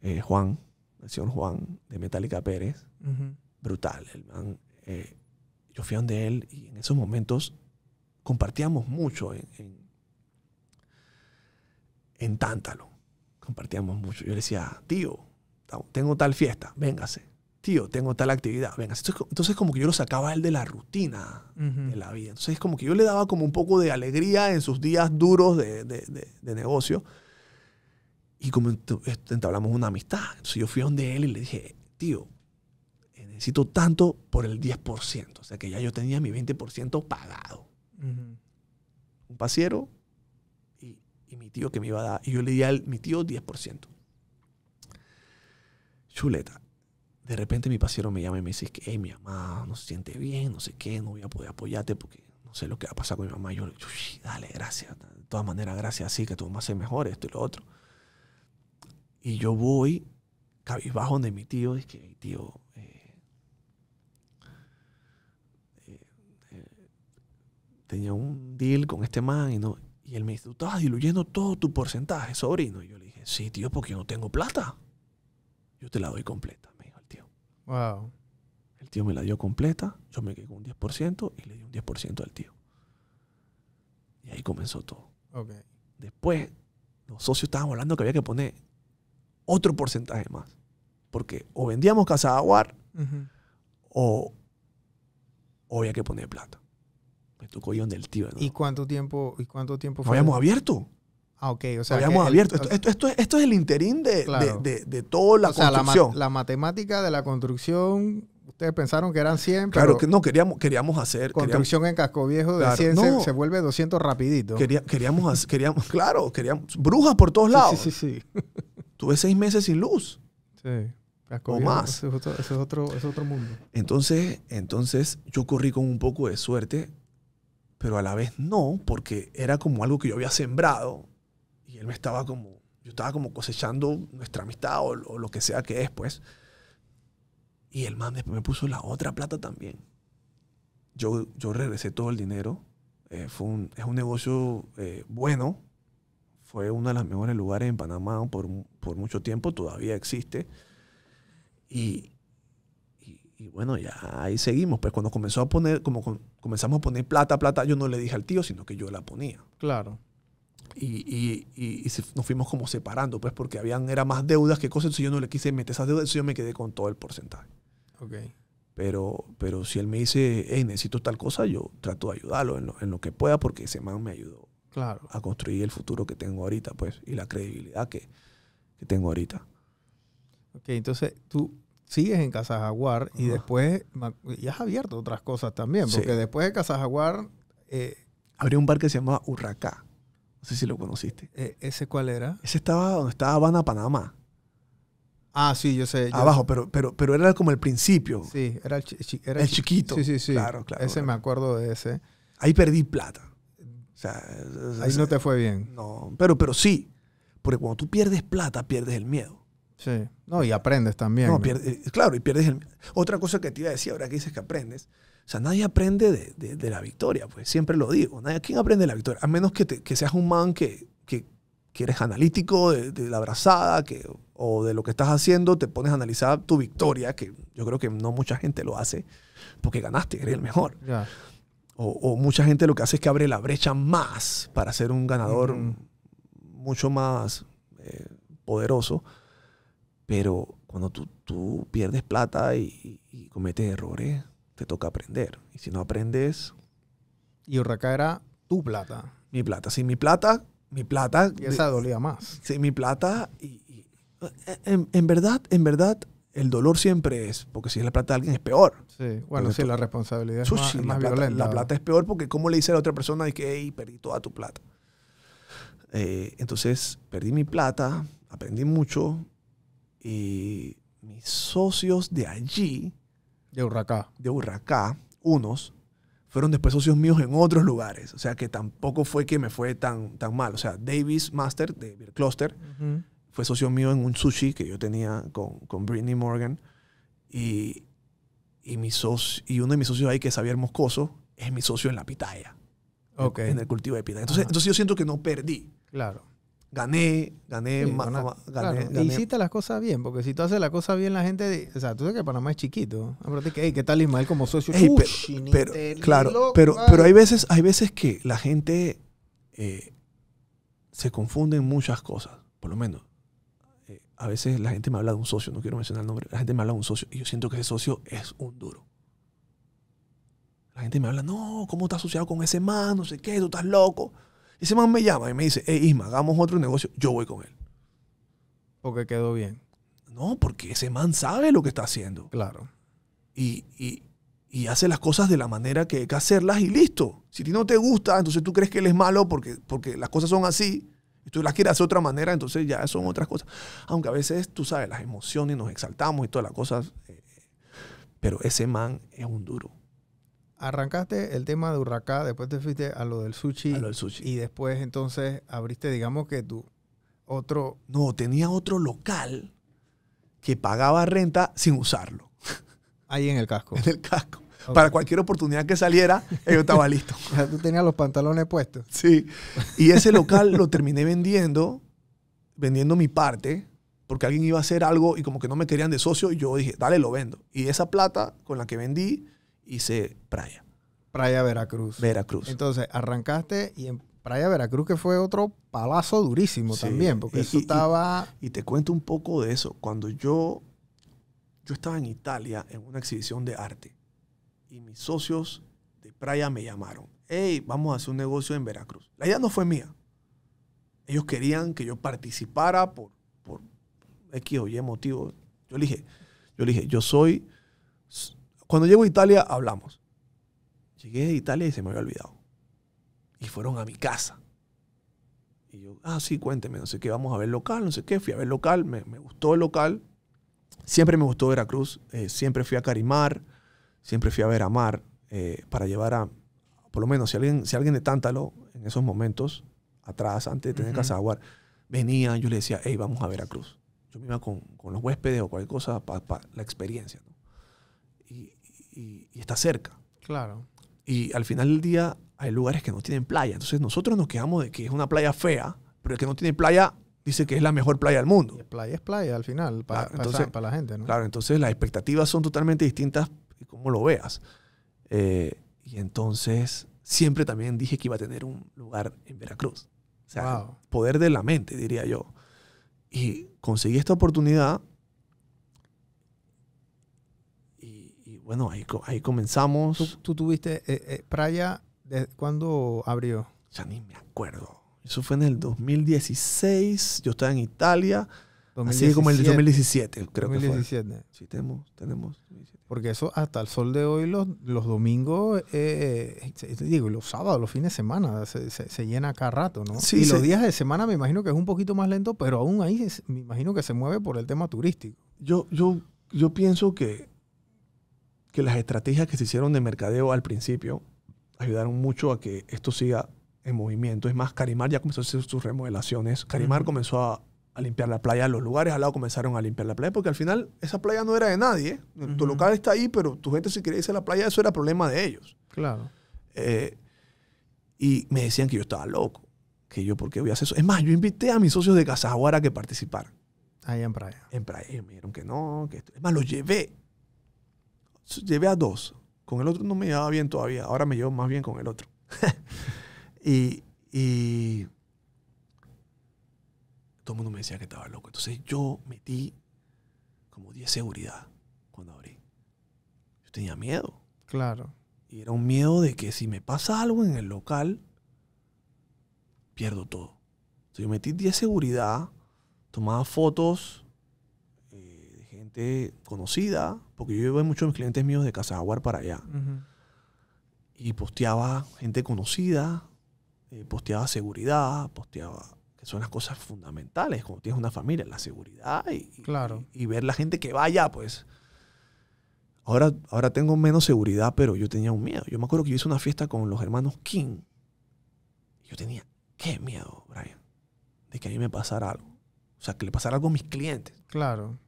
eh, Juan, el señor Juan de Metallica Pérez. Brutal. El man, eh, yo fui a donde él y en esos momentos compartíamos mucho en, en, en Tántalo. Compartíamos mucho. Yo le decía, tío, tengo tal fiesta, véngase. Tío, tengo tal actividad, véngase. Entonces, entonces como que yo lo sacaba a él de la rutina Ujú. de la vida. Entonces, como que yo le daba como un poco de alegría en sus días duros de, de- de- de negocio. Y como entablamos una amistad. Entonces, yo fui a donde él y le dije, tío, necesito tanto por el 10%. O sea, que ya yo tenía mi 20% pagado. Un pasiero y, y mi tío que me iba a dar. Y yo le di a mi tío, 10%. Chuleta. De repente mi pasiero me llama y me dice que hey, mi mamá no se siente bien, no sé qué, no voy a poder apoyarte porque no sé lo que va a pasar con mi mamá. Y yo, yo, "Sí, dale, gracias. De todas maneras, gracias, sí, que tu mamá se mejore, esto y lo otro. Y yo voy cabizbajo donde mi tío, es que, "Hey, tío, eh, eh, eh, tenía un deal con este man y, no, y él me dice, tú estabas diluyendo todo tu porcentaje, sobrino. Y yo le dije, sí, tío, porque yo no tengo plata. Yo te la doy completa, me dijo el tío. Wow. El tío me la dio completa, yo me quedé con un 10% y le di un 10% al tío. Y ahí comenzó todo. Después, los socios estaban hablando que había que poner otro porcentaje más. Porque o vendíamos Casa Aguar o, o había que poner plata. Me tocó ir donde el tío. ¿no? ¿Y cuánto tiempo, y cuánto tiempo No fue? habíamos abierto. Ah, ok. O sea, habíamos el- abierto. Esto, esto, esto, es- esto es el interín de, Claro. de, de, de toda la o sea, la, ma- construcción. la matemática de la construcción, ustedes pensaron que eran 100, claro pero que no, queríamos, queríamos hacer. Queríamos, construcción en Casco Viejo de Claro, 100 se- no. se, vuelve 200 rapidito. quería- queríamos, queríamos, claro, queríamos. Brujas por todos Sí, lados. Sí, sí, sí. Tuve seis meses sin luz. Sí. Casco O Viejo, más. Ese es otro, ese es otro, ese es otro mundo. Entonces, entonces yo corrí con un poco de suerte, pero a la vez no, porque era como algo que yo había sembrado y él me estaba como, yo estaba como cosechando nuestra amistad o, lo que sea que es, pues. Y el man después me puso la otra plata también. Yo, yo regresé todo el dinero. eh, fue un, es un negocio eh, bueno. Fue uno de los mejores lugares en Panamá por, por mucho tiempo. Todavía existe. Y, y, bueno, ya ahí seguimos. Pues cuando comenzó a poner, como comenzamos a poner plata, plata, yo no le dije al tío, sino que yo la ponía. Claro. Y, y, y- nos fuimos como separando, pues porque habían, era más deudas que cosas, entonces yo no le quise meter esas deudas, entonces yo me quedé con todo el porcentaje. Ok. Pero, pero si él me dice, hey, necesito tal cosa, yo trato de ayudarlo en lo, en lo que pueda, porque ese man me ayudó Claro. a construir el futuro que tengo ahorita, pues, y la credibilidad que, que tengo ahorita. Ok, entonces tú sigues en Casa Jaguar y después y has abierto otras cosas también, Sí. porque después de Casa Jaguar, eh, Habría un bar que se llamaba Urracá. No sé si lo conociste. eh, ¿ese cuál era? Ese estaba donde estaba Habana, Panamá. Ah, sí, yo sé. yo- Abajo, pero, pero, pero era como el principio. Sí, era el, chi- era El chi- chiquito. Sí, sí, sí. Claro, claro, Ese claro. me acuerdo de ese. Ahí perdí plata. O sea, Ahí no te fue bien. No, pero, pero sí. Porque cuando tú pierdes plata, pierdes el miedo. Sí. No, y aprendes también. No, ¿no? pierde- eh, claro, y pierdes el Otra cosa que te iba a decir ahora que dices que aprendes. O sea, nadie aprende de, de- de la victoria, pues siempre lo digo. Nadie, ¿Quién aprende de la victoria? A menos que, te- que seas un man que, que, que eres analítico de, de la brazada que, o de lo que estás haciendo, te pones a analizar tu victoria, que yo creo que no mucha gente lo hace porque ganaste, eres el mejor. Ya. O, o mucha gente lo que hace es que abre la brecha más para ser un ganador Ujú. mucho más eh, poderoso. Pero cuando tú, tú pierdes plata y, y cometes errores, te toca aprender. Y si no aprendes, Y Urraca era tu plata. mi plata. Si mi plata, mi plata. Y esa dolía más. Sí, mi plata. Y, y- en, en verdad, en verdad, el dolor siempre es. Porque si es la plata de alguien es peor. Sí. Bueno, sí, la responsabilidad es más, es la, más plata, violenta. la plata es peor porque ¿cómo le dice a la otra persona de que hey, perdí toda tu plata? Eh, entonces, perdí mi plata, aprendí mucho y mis socios de allí, De Urraca. de Urracá, unos, fueron después socios míos en otros lugares. O sea que tampoco fue que me fue tan, tan mal. O sea, Davis Master de Beer Cluster fue socio mío en un sushi que yo tenía con, con Britney Morgan. Y, y, mi socio, y uno de mis socios ahí, que es Xavier Moscoso, es mi socio en la pitaya. en- Ok. En el cultivo de pitaya. Entonces, Ajá. entonces yo siento que no perdí. Claro. Gané, gané, Sí, ma- gana- ma- claro, gané, Y gané. hiciste las cosas bien, porque si tú haces las cosas bien, la gente. O sea, tú sabes que Panamá es chiquito. Acuérdate que, "Ey, ¿qué tal Ismael como socio? Pero, claro, loco, pero, vale. pero hay veces, hay veces que la gente eh, se confunde en muchas cosas. Por lo menos, eh, a veces la gente me habla de un socio, no quiero mencionar el nombre, la gente me habla de un socio y yo siento que ese socio es un duro. La gente me habla, no, ¿cómo estás asociado con ese man? No sé qué, tú estás loco. Ese man me llama y me dice, hey Isma, hagamos otro negocio, yo voy con él. Porque quedó bien. No, porque ese man sabe lo que está haciendo. Claro. y, y- y hace las cosas de la manera que hay que hacerlas y listo. Si a ti no te gusta, entonces tú crees que él es malo porque, porque las cosas son así y tú las quieres hacer de otra manera, entonces ya son otras cosas. Aunque a veces, tú sabes, las emociones nos exaltamos y todas las cosas. eh, pero ese man es un duro. Arrancaste el tema de Urracá, después te fuiste a lo del sushi. A lo del sushi. Y después entonces abriste, digamos que tu otro. No, tenía otro local que pagaba renta sin usarlo Ahí en el casco. en el casco. Para cualquier oportunidad que saliera, yo estaba listo. O sea, tú tenías los pantalones puestos. Sí. Y ese local lo terminé vendiendo, vendiendo mi parte, porque alguien iba a hacer algo y como que no me querían de socio y yo dije, dale, lo vendo. Y esa plata con la que vendí, hice Playa, Playa Veracruz. Veracruz. Entonces arrancaste y en Playa Veracruz, que fue otro palazo durísimo Sí. también, porque Y- eso y- estaba. Y te cuento un poco de eso. Cuando yo, yo estaba en Italia en una exhibición de arte y mis socios de Playa me llamaron, hey, vamos a hacer un negocio en Veracruz. La idea no fue mía. Ellos querían que yo participara por, por X o Y motivo. Yo le dije, yo le dije, yo soy... Cuando llego a Italia, hablamos. Llegué a Italia y se me había olvidado. Y fueron a mi casa. Y yo, ah, sí, cuénteme, no sé qué, vamos a ver local, no sé qué. Fui a ver local, me, me gustó el local. Siempre me gustó Veracruz. eh, siempre fui a Carimar, siempre fui a ver a Mar eh, para llevar a, por lo menos, si alguien, si alguien de Tántalo en esos momentos, atrás, antes de tener Ujú. Casa Jaguar, venía, yo le decía, hey, vamos a Veracruz. Yo me iba con, con los huéspedes o cualquier cosa para la experiencia. ¿no? Y, y- está cerca. Claro. Y al final del día hay lugares que no tienen playa. Entonces nosotros nos quejamos de que es una playa fea, pero el que no tiene playa dice que es la mejor playa del mundo. Y playa es playa al final, para, Claro, entonces- la gente, ¿no? Claro, entonces las expectativas son totalmente distintas y cómo lo veas. Eh, y entonces siempre también dije que iba a tener un lugar en Veracruz. O sea, Wow. poder de la mente, diría yo. Y conseguí esta oportunidad. Y, y bueno, ahí, ahí comenzamos. Tú, tú tuviste eh, eh, playa, de, ¿cuándo abrió? Ya ni me acuerdo. Eso fue en el 2016. Yo estaba en Italia. Así como el 2017, creo que fue. 2017. Sí, tenemos, tenemos. Porque eso hasta el sol de hoy, los, los domingos, eh, te digo, los sábados, los fines de semana, se, se- se llena cada rato, ¿no? Sí, y los días de semana me imagino que es un poquito más lento, pero aún ahí es- me imagino que se mueve por el tema turístico. Yo, yo, yo pienso que, que las estrategias que se hicieron de mercadeo al principio ayudaron mucho a que esto siga en movimiento. Es más, Carimar ya comenzó a hacer sus remodelaciones. Carimar comenzó a, a limpiar la playa. Los lugares al lado comenzaron a limpiar la playa porque al final esa playa no era de nadie. Tu local está ahí, pero tu gente si quería irse a la playa, eso era problema de ellos. Claro. Eh, y me decían que yo estaba loco. Que yo, ¿por qué voy a hacer eso? Es más, yo invité a mis socios de Casaguara a que participaran Allá en playa. en playa. Ellos me dijeron que no, que esto- Es más, los llevé. Llevé a dos. Con el otro no me llevaba bien todavía. Ahora me llevo más bien con el otro. y, y todo el mundo me decía que estaba loco. Entonces yo metí como 10 seguridad cuando abrí. Yo tenía miedo. Claro. Y era un miedo de que si me pasa algo en el local, pierdo todo. Entonces yo metí 10 seguridad, tomaba fotos eh, de gente conocida, porque yo llevé muchos clientes míos de Casa Jaguar para allá. Ujú. Y posteaba gente conocida, eh, posteaba seguridad, posteaba que son las cosas fundamentales cuando tienes una familia, la seguridad y, Claro. y, y ver la gente que vaya, pues. Ahora, ahora tengo menos seguridad, pero yo tenía un miedo. Yo me acuerdo que yo hice una fiesta con los hermanos King. Yo tenía, qué miedo, Brian, de que a mí me pasara algo. O sea, que le pasara algo a mis clientes. Claro.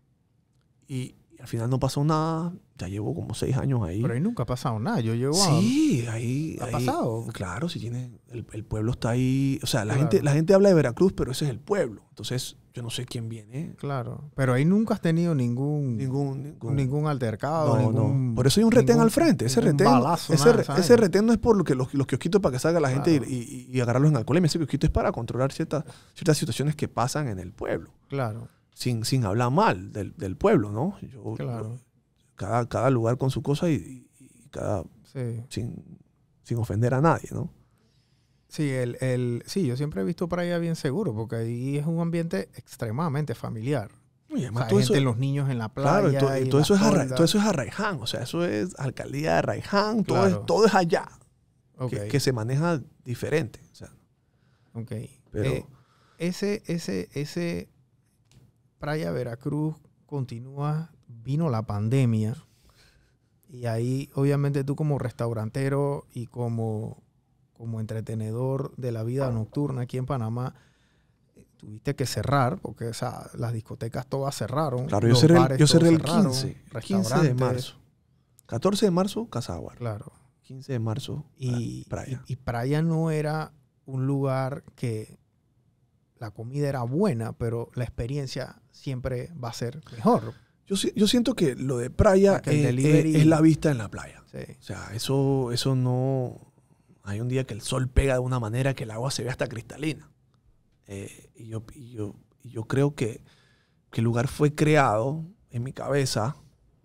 Y al final no pasó nada. Ya llevo como seis años ahí. Pero ahí nunca ha pasado nada. Yo llevo a- Sí, ahí. ¿Ha ahí- pasado? Claro, si tiene. El, el pueblo está ahí. O sea, la, Claro. gente, la gente habla de Veracruz, pero ese es el pueblo. Entonces, yo no sé quién viene. Claro. Pero ahí nunca has tenido ningún Ningún. ningún, ningún altercado, no, ningún, no. Por eso hay un retén ningún- al frente. Ese retén, balazo, ese, ese retén no es por lo que los, los kiosquitos para que salga la gente y- Claro. y, y agarrarlos en alcoholemia. Ese kiosquito es para controlar ciertas, ciertas situaciones que pasan en el pueblo. Claro, Sin, sin hablar mal del, del pueblo, ¿no? Yo- claro. cada, cada lugar con su cosa y, y- cada Sí. sin, sin ofender a nadie, ¿no? Sí, el, el, sí, yo siempre he visto para allá bien seguro, porque ahí es un ambiente extremadamente familiar. Y O sea, además todo gente, eso, los niños en la playa. claro, y to- y todo, eso es Arra- todo eso es Arraiján, o sea, eso es alcaldía de Arraiján, todo, Claro. es, todo es allá, Ok, que, que se maneja diferente. O sea, ok. pero Eh, ese, ese, ese Playa Veracruz continúa, vino la pandemia y ahí obviamente tú como restaurantero y como, como entretenedor de la vida nocturna aquí en Panamá, eh, tuviste que cerrar porque o sea, las discotecas todas cerraron. claro, yo cerré, yo cerré el cerraron, 15, 15 de marzo. 14 de marzo, Casaguar. Claro. 15 de marzo, Y, Playa. y, y Playa no era un lugar que la comida era buena, pero la experiencia siempre va a ser mejor. Yo, yo siento que lo de playa es, delivery- es la vista en la playa. Sí. O sea, eso, eso no... Hay un día que el sol pega de una manera que el agua se ve hasta cristalina. Eh, y, yo, y yo- y yo creo que, que el lugar fue creado en mi cabeza.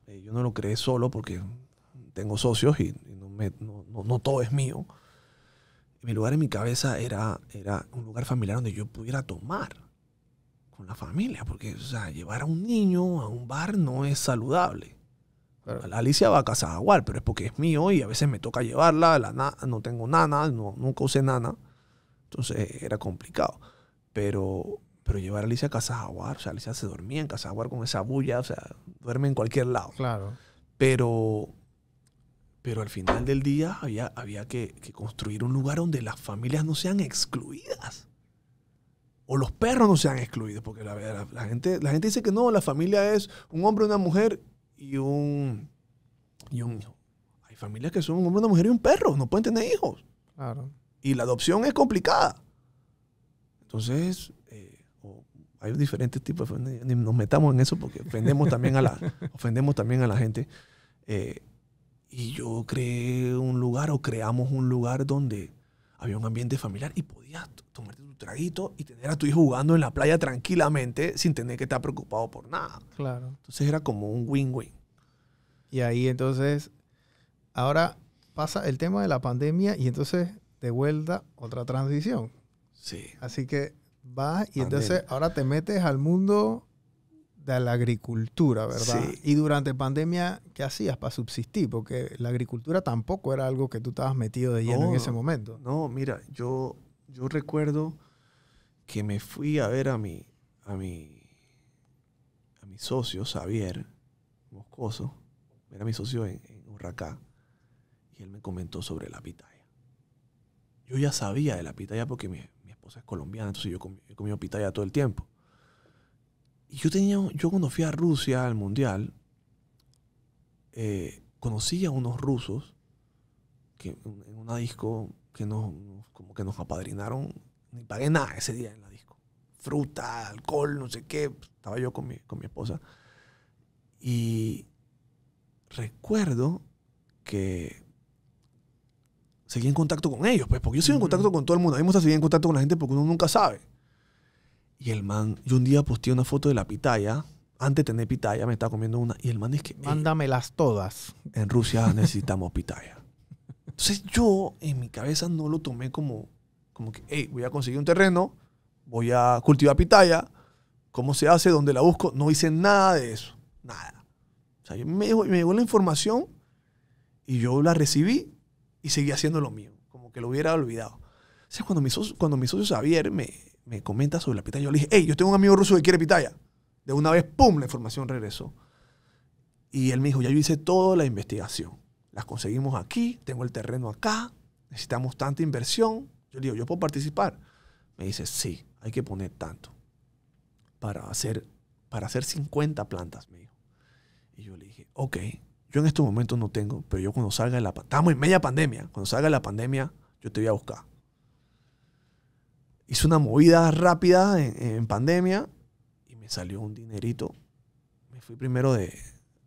Eh, yo no lo creé solo porque tengo socios y, y no, me- no- no- no todo es mío. Mi lugar en mi cabeza era, era un lugar familiar donde yo pudiera tomar con la familia. Porque, o sea, llevar a un niño a un bar no es saludable. Claro. La Alicia va a casa Aguar, pero es porque es mío y a veces me toca llevarla. La na- no tengo nana, no, nunca usé nana. Entonces era complicado. Pero, pero llevar a Alicia a casa de Aguar, o sea, Alicia se dormía en casa de Aguar con esa bulla, o sea, duerme en cualquier lado. Claro. Pero, pero al final del día había, había que, que construir un lugar donde las familias no sean excluidas. O los perros no sean excluidos, porque la, la- la gente, la gente dice que no, la familia es un hombre, una mujer y un, y un hijo. Hay familias que son un hombre, una mujer y un perro, no pueden tener hijos. Claro. Y la adopción es complicada. Entonces, eh, hay diferentes tipos de ni nos metamos en eso porque ofendemos también a la, ofendemos también a la gente. Eh, y yo creé un lugar o creamos un lugar donde había un ambiente familiar y podías tomarte tu traguito y tener a tu hijo jugando en la playa tranquilamente sin tener que estar preocupado por nada. Claro. Entonces era como un win-win. Y ahí entonces, ahora pasa el tema de la pandemia y entonces de vuelta otra transición. Sí. Así que vas y Pandemia. entonces ahora te metes al mundo de la agricultura, ¿verdad? Sí. Y durante pandemia, ¿qué hacías para subsistir? Porque la agricultura tampoco era algo que tú estabas metido de lleno en ese momento. No, mira, yo, yo recuerdo que me fui a ver a mi, a mi, a mi socio, Xavier Moscoso, era mi socio en, en Urracá, y él me comentó sobre la pitaya. Yo ya sabía de la pitaya porque mi, mi esposa es colombiana, entonces yo comí, he comido pitaya todo el tiempo. Y yo tenía, yo cuando fui a Rusia al mundial, eh, conocí a unos rusos que en una disco que nos, como que nos apadrinaron, ni pagué nada ese día en la disco. Fruta, alcohol, no sé qué. Estaba yo con mi, con mi esposa. Y recuerdo que seguí en contacto con ellos, pues, porque yo sigo en contacto con todo el mundo. A mí me gusta seguir en contacto con la gente porque uno nunca sabe. Y el man, yo un día posteé una foto de la pitaya. Antes de tener pitaya, me estaba comiendo una. Y el man dice que, "Ey, Mándamelas todas. en Rusia necesitamos pitaya. Entonces yo en mi cabeza no lo tomé como, como que, hey, voy a conseguir un terreno, voy a cultivar pitaya, ¿cómo se hace? ¿Dónde la busco? No hice nada de eso, nada. O sea, yo me, me llegó la información y yo la recibí y seguí haciendo lo mío, como que lo hubiera olvidado. Cuando mi socio, cuando mi socio Xavier me, me comenta sobre la pitaya, yo le dije, hey, yo tengo un amigo ruso que quiere pitaya. De una vez, ¡pum!, la información regresó. Y él me dijo, ya yo hice toda la investigación. Las conseguimos aquí, tengo el terreno acá, necesitamos tanta inversión. Yo le digo, ¿yo puedo participar? Me dice, sí, hay que poner tanto para hacer, para hacer 50 plantas, me dijo. Y yo le dije, ok, yo en estos momentos no tengo, pero yo cuando salga de la pandemia, estamos en media pandemia, cuando salga de la pandemia, yo te voy a buscar. Hice una movida rápida en, en pandemia y me salió un dinerito. Me fui primero de,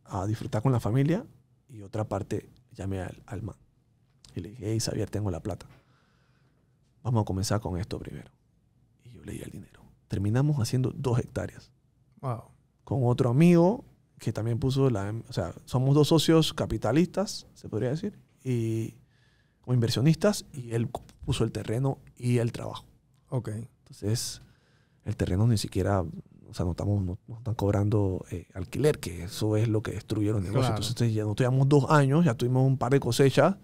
a disfrutar con la familia y otra parte llamé al, al man. Y le dije, hey, Xavier, tengo la plata. Vamos a comenzar con esto primero. Y yo le di el dinero. Terminamos haciendo dos hectáreas Wow. con otro amigo que también puso la... O sea, somos dos socios capitalistas, se podría decir, y como inversionistas, y él puso el terreno y el trabajo. Ok. Entonces, el terreno ni siquiera, o sea, no, estamos, no, no están cobrando eh, alquiler, que eso es lo que destruye los negocios. Claro. Entonces, ya no tuvimos dos años, ya tuvimos un par de cosechas,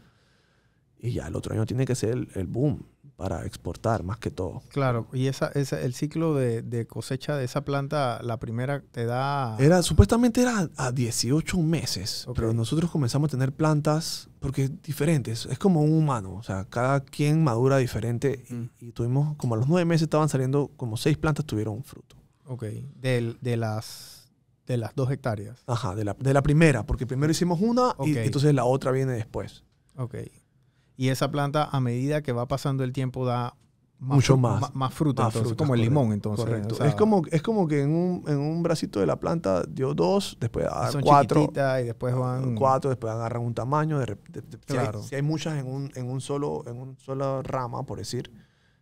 y ya el otro año tiene que ser el, el boom para exportar más que todo. Claro. Y esa, esa, el ciclo de, de cosecha de esa planta, la primera te da... Era, supuestamente era a 18 meses, pero nosotros comenzamos a tener plantas porque diferentes. Es como un humano, o sea, cada quien madura diferente y- Mm. y, tuvimos, como a los nueve meses estaban saliendo, como seis plantas tuvieron fruto. Ok. Del- de, las, de las dos hectáreas. Ajá, de la, de la primera, porque primero hicimos una y entonces la otra viene después. Ok. Y esa planta, a medida que va pasando el tiempo, da Mucho fru- más. ma- Más fruta, Más entonces, frutas, como el correcto, limón, entonces. Correcto. o sea, es, como, es como que en un, en un bracito de la planta dio dos, después a son cuatro, y después van... cuatro, después agarran un tamaño. De, de- de- si, hay, Claro. si hay muchas en un, en un solo, en un sola rama, por decir,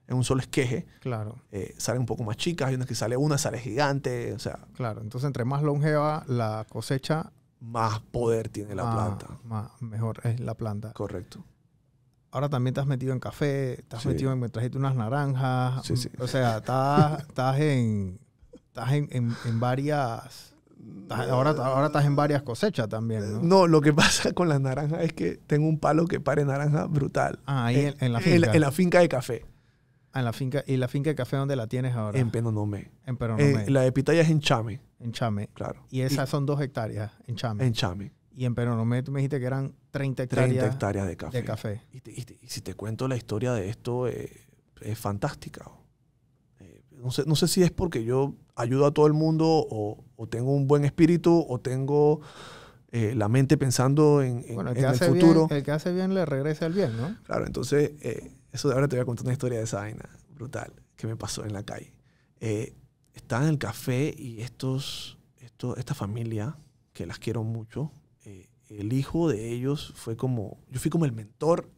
en un solo esqueje, Claro, eh, salen un poco más chicas, hay unas que sale una, sale gigante, o sea, claro. Entonces, entre más longeva la cosecha, más poder tiene la más- planta. más- mejor es la planta. Correcto. Ahora también te has metido en café, te has Sí. metido en, me trajiste unas naranjas. Sí, sí. O sea, estás, estás en, estás en, en- en varias, estás- ahora, ahora estás en varias cosechas también, ¿no? No, lo que pasa con las naranjas es que tengo un palo que pare naranja brutal. Ah, ahí en, en la finca. en la finca de café, Ah, en la finca. ¿Y la finca de café dónde la tienes ahora? en Penonomé. En Peronomé, Eh, la de pitaya es en Chame, en Chame. claro. Y esas son dos hectáreas en Chame. En Chame. Y en Peronomé tú me dijiste que eran 30 30 hectáreas hectáreas de café. de café. Y, te- y te- y si te cuento la historia de esto, eh, es fantástica. Eh, no, sé, no sé si es porque yo ayudo a todo el mundo o, o tengo un buen espíritu o tengo eh, la mente pensando en, en- Bueno, el en que, el hace futuro. bien, el que hace bien le regresa el bien, ¿no? Claro, entonces, eh, eso de ahora te voy a contar una historia de esa vaina brutal que me pasó en la calle. Eh, estaba en el café y estos, estos, esta familia, que las quiero mucho, el hijo de ellos fue como, yo fui como el mentor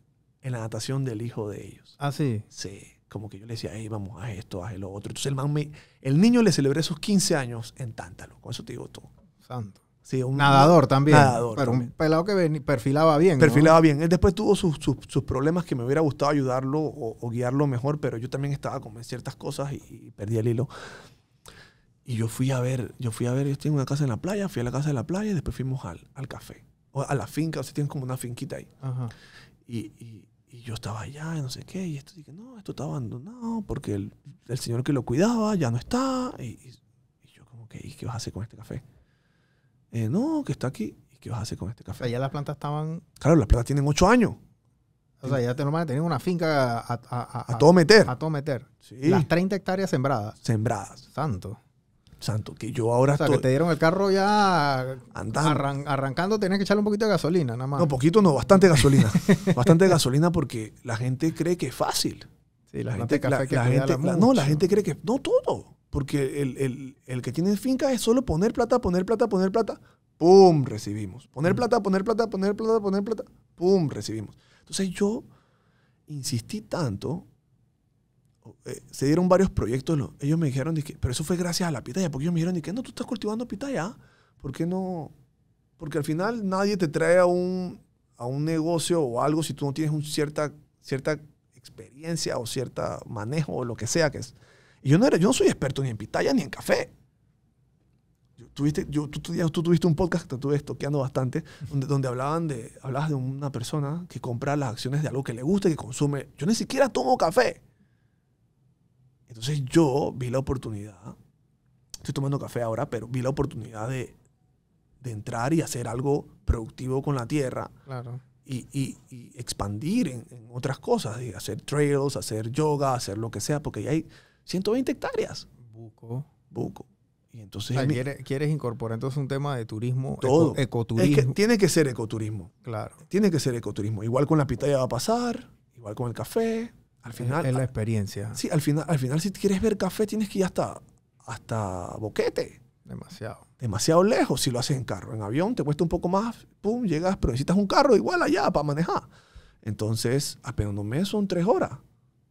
en la natación del hijo de ellos. Ah, sí. Sí, como que yo le decía, hey, vamos a esto, haz lo otro. Entonces el man me, el niño le celebré esos 15 años en Tántalo, con eso te digo todo. Santo. Sí, un Nadador también. Nadador Pero también. un pelado que veni- perfilaba bien. ¿no? perfilaba bien. Él después tuvo sus, sus- sus problemas que me hubiera gustado ayudarlo o, o guiarlo mejor, pero yo también estaba con ciertas cosas y, y perdí el hilo. Y yo fui a ver, yo fui a ver, yo tengo una casa en la playa, fui a la casa de la playa y después fuimos al, al café. O a la finca, o sea, tienen como una finquita ahí. Ajá. Y, y- y yo estaba allá y no sé qué, y esto dije, no, esto está abandonado porque el, el señor que lo cuidaba ya no está. Y, y- y yo como que, ¿y qué vas a hacer con este café? "Eh, no, que está aquí. ¿Y qué vas a hacer con este O sea, café? ya las plantas estaban. Claro, las plantas tienen ocho años. O sea, ya te normal tenían una finca a, a- a- A todo meter. a todo meter. Sí. Las 30 hectáreas sembradas. sembradas. Santo. Santo, que yo ahora O sea, estoy que te dieron el carro ya andando. arran- arrancando, tenías que echarle un poquito de gasolina, nada más. No, poquito no, bastante gasolina. bastante gasolina porque la gente cree que es fácil. sí, La plantas gente, café la- que la gente- la- no, la mucho. gente cree que no todo. Porque el, el- el que tiene finca es solo poner plata, poner plata, poner plata. ¡Pum! Recibimos. Poner Mm. plata, poner plata, poner plata, poner plata. ¡Pum! Recibimos. Entonces yo insistí tanto. Eh, se dieron varios proyectos. lo- ellos me dijeron, pero eso fue gracias a la pitaya. Porque ellos me dijeron, que no, tú estás cultivando pitaya. ¿Por qué no? Porque al final nadie te trae a un, a un negocio o algo si tú no tienes un cierta, cierta experiencia o cierta manejo o lo que sea que es. Y yo no, era, yo no soy experto ni en pitaya ni en café. Yo- tuviste, yo, tú, tú- tú tuviste un podcast que estuve toqueando bastante, donde, donde hablaban de, hablabas de una persona que compra las acciones de algo que le gusta y que consume. Yo ni siquiera tomo café. Entonces yo vi la oportunidad, estoy tomando café ahora, pero vi la oportunidad de, de entrar y hacer algo productivo con la tierra Claro. y, y- y expandir en, en otras cosas, y hacer trails, hacer yoga, hacer lo que sea, porque ya hay 120 hectáreas, Buco. buco. Y O entonces sea, mi- quieres, quieres incorporar entonces un tema de turismo, Todo. eco- es ecoturismo. que tiene que ser ecoturismo, claro. tiene que ser ecoturismo. Igual con la pitaya va a pasar, igual con el café. Al final, es la experiencia. sí, al final, al final si quieres ver café tienes que ir hasta, hasta Boquete. Demasiado. demasiado lejos si lo haces en carro. En avión te cuesta un poco más, pum, llegas, pero necesitas un carro igual allá para manejar. Entonces, a Penonomé son tres horas,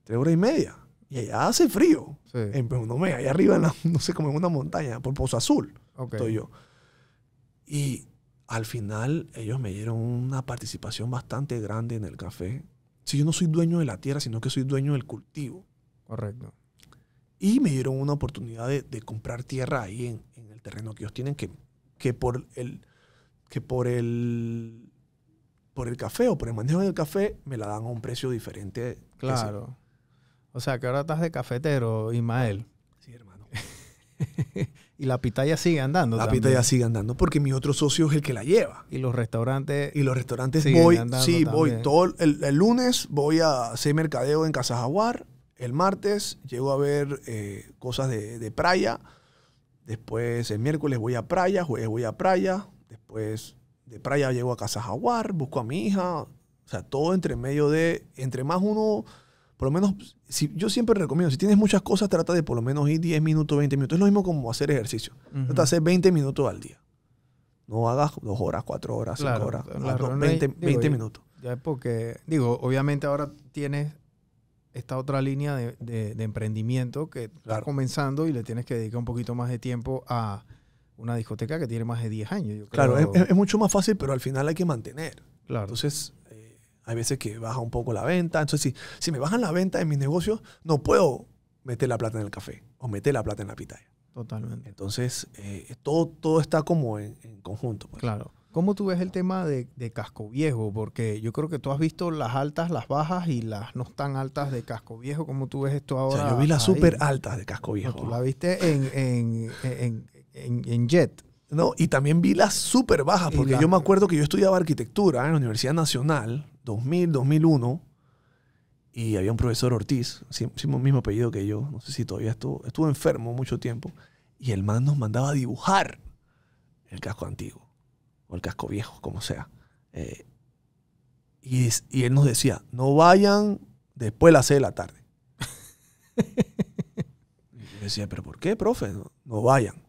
tres horas y media. Y allá hace frío. Sí. En Penonomé, allá arriba, en la- no sé, como en una montaña, por Pozo Azul, ok. estoy yo. Y al final ellos me dieron una participación bastante grande en el café. Si yo no soy dueño de la tierra, sino que soy dueño del cultivo. Correcto. Y me dieron una oportunidad de, de comprar tierra ahí en, en el terreno que ellos tienen, que, que por el que por el por el café o por el manejo del café me la dan a un precio diferente. Claro. O sea, que ahora estás de cafetero, Ismael. Sí, hermano. Y la pitaya sigue andando. La también. pita ya sigue andando porque mi otro socio es el que la lleva. Y los restaurantes. Y los restaurantes voy, sí, voy. Todo el, el lunes voy a hacer mercadeo en Casa Jaguar. El martes llego a ver eh, cosas de, de playa. Después el miércoles voy a playa, jueves voy a playa. Después de playa llego a Casa Jaguar, busco a mi hija. O sea, todo entre medio de, entre más uno, por lo menos, si, yo siempre recomiendo, si tienes muchas cosas, trata de por lo menos ir 10 minutos, 20 minutos. Es lo mismo como hacer ejercicio. Ujú. Trata de hacer 20 minutos al día. No hagas dos horas, cuatro horas, cinco Claro, horas. reunión, 20, digo, 20 y- minutos. Ya es porque, digo, obviamente ahora tienes esta otra línea de, de- de emprendimiento que está Claro. comenzando y le tienes que dedicar un poquito más de tiempo a una discoteca que tiene más de 10 años. yo Claro, es, mucho más fácil, pero al final hay que mantener. claro. Entonces, hay veces que baja un poco la venta. Entonces, si, si me bajan la venta en mis negocios, no puedo meter la plata en el café o meter la plata en la pitaya. totalmente. Entonces, eh, todo, todo está como en, en conjunto. pues. Claro. ¿Cómo tú ves el tema de, de Casco Viejo? Porque yo creo que tú has visto las altas, las bajas y las no tan altas de Casco Viejo. ¿Cómo tú ves esto O ahora? sea, yo vi las súper altas de Casco No, Viejo. tú la viste en, en, en, en- Jet. No, y también vi las súper bajas, porque la- yo me acuerdo que yo estudiaba arquitectura en la Universidad Nacional, 2000, 2001, y había un profesor Ortiz, sí, sí, mismo apellido que yo, no sé si todavía estuvo, estuvo enfermo mucho tiempo, y el man nos mandaba a dibujar el casco antiguo, o el casco viejo, como sea. Eh, y, él nos decía, no vayan después de las 6 de la tarde. y yo decía, pero ¿por qué, profe? No, no vayan.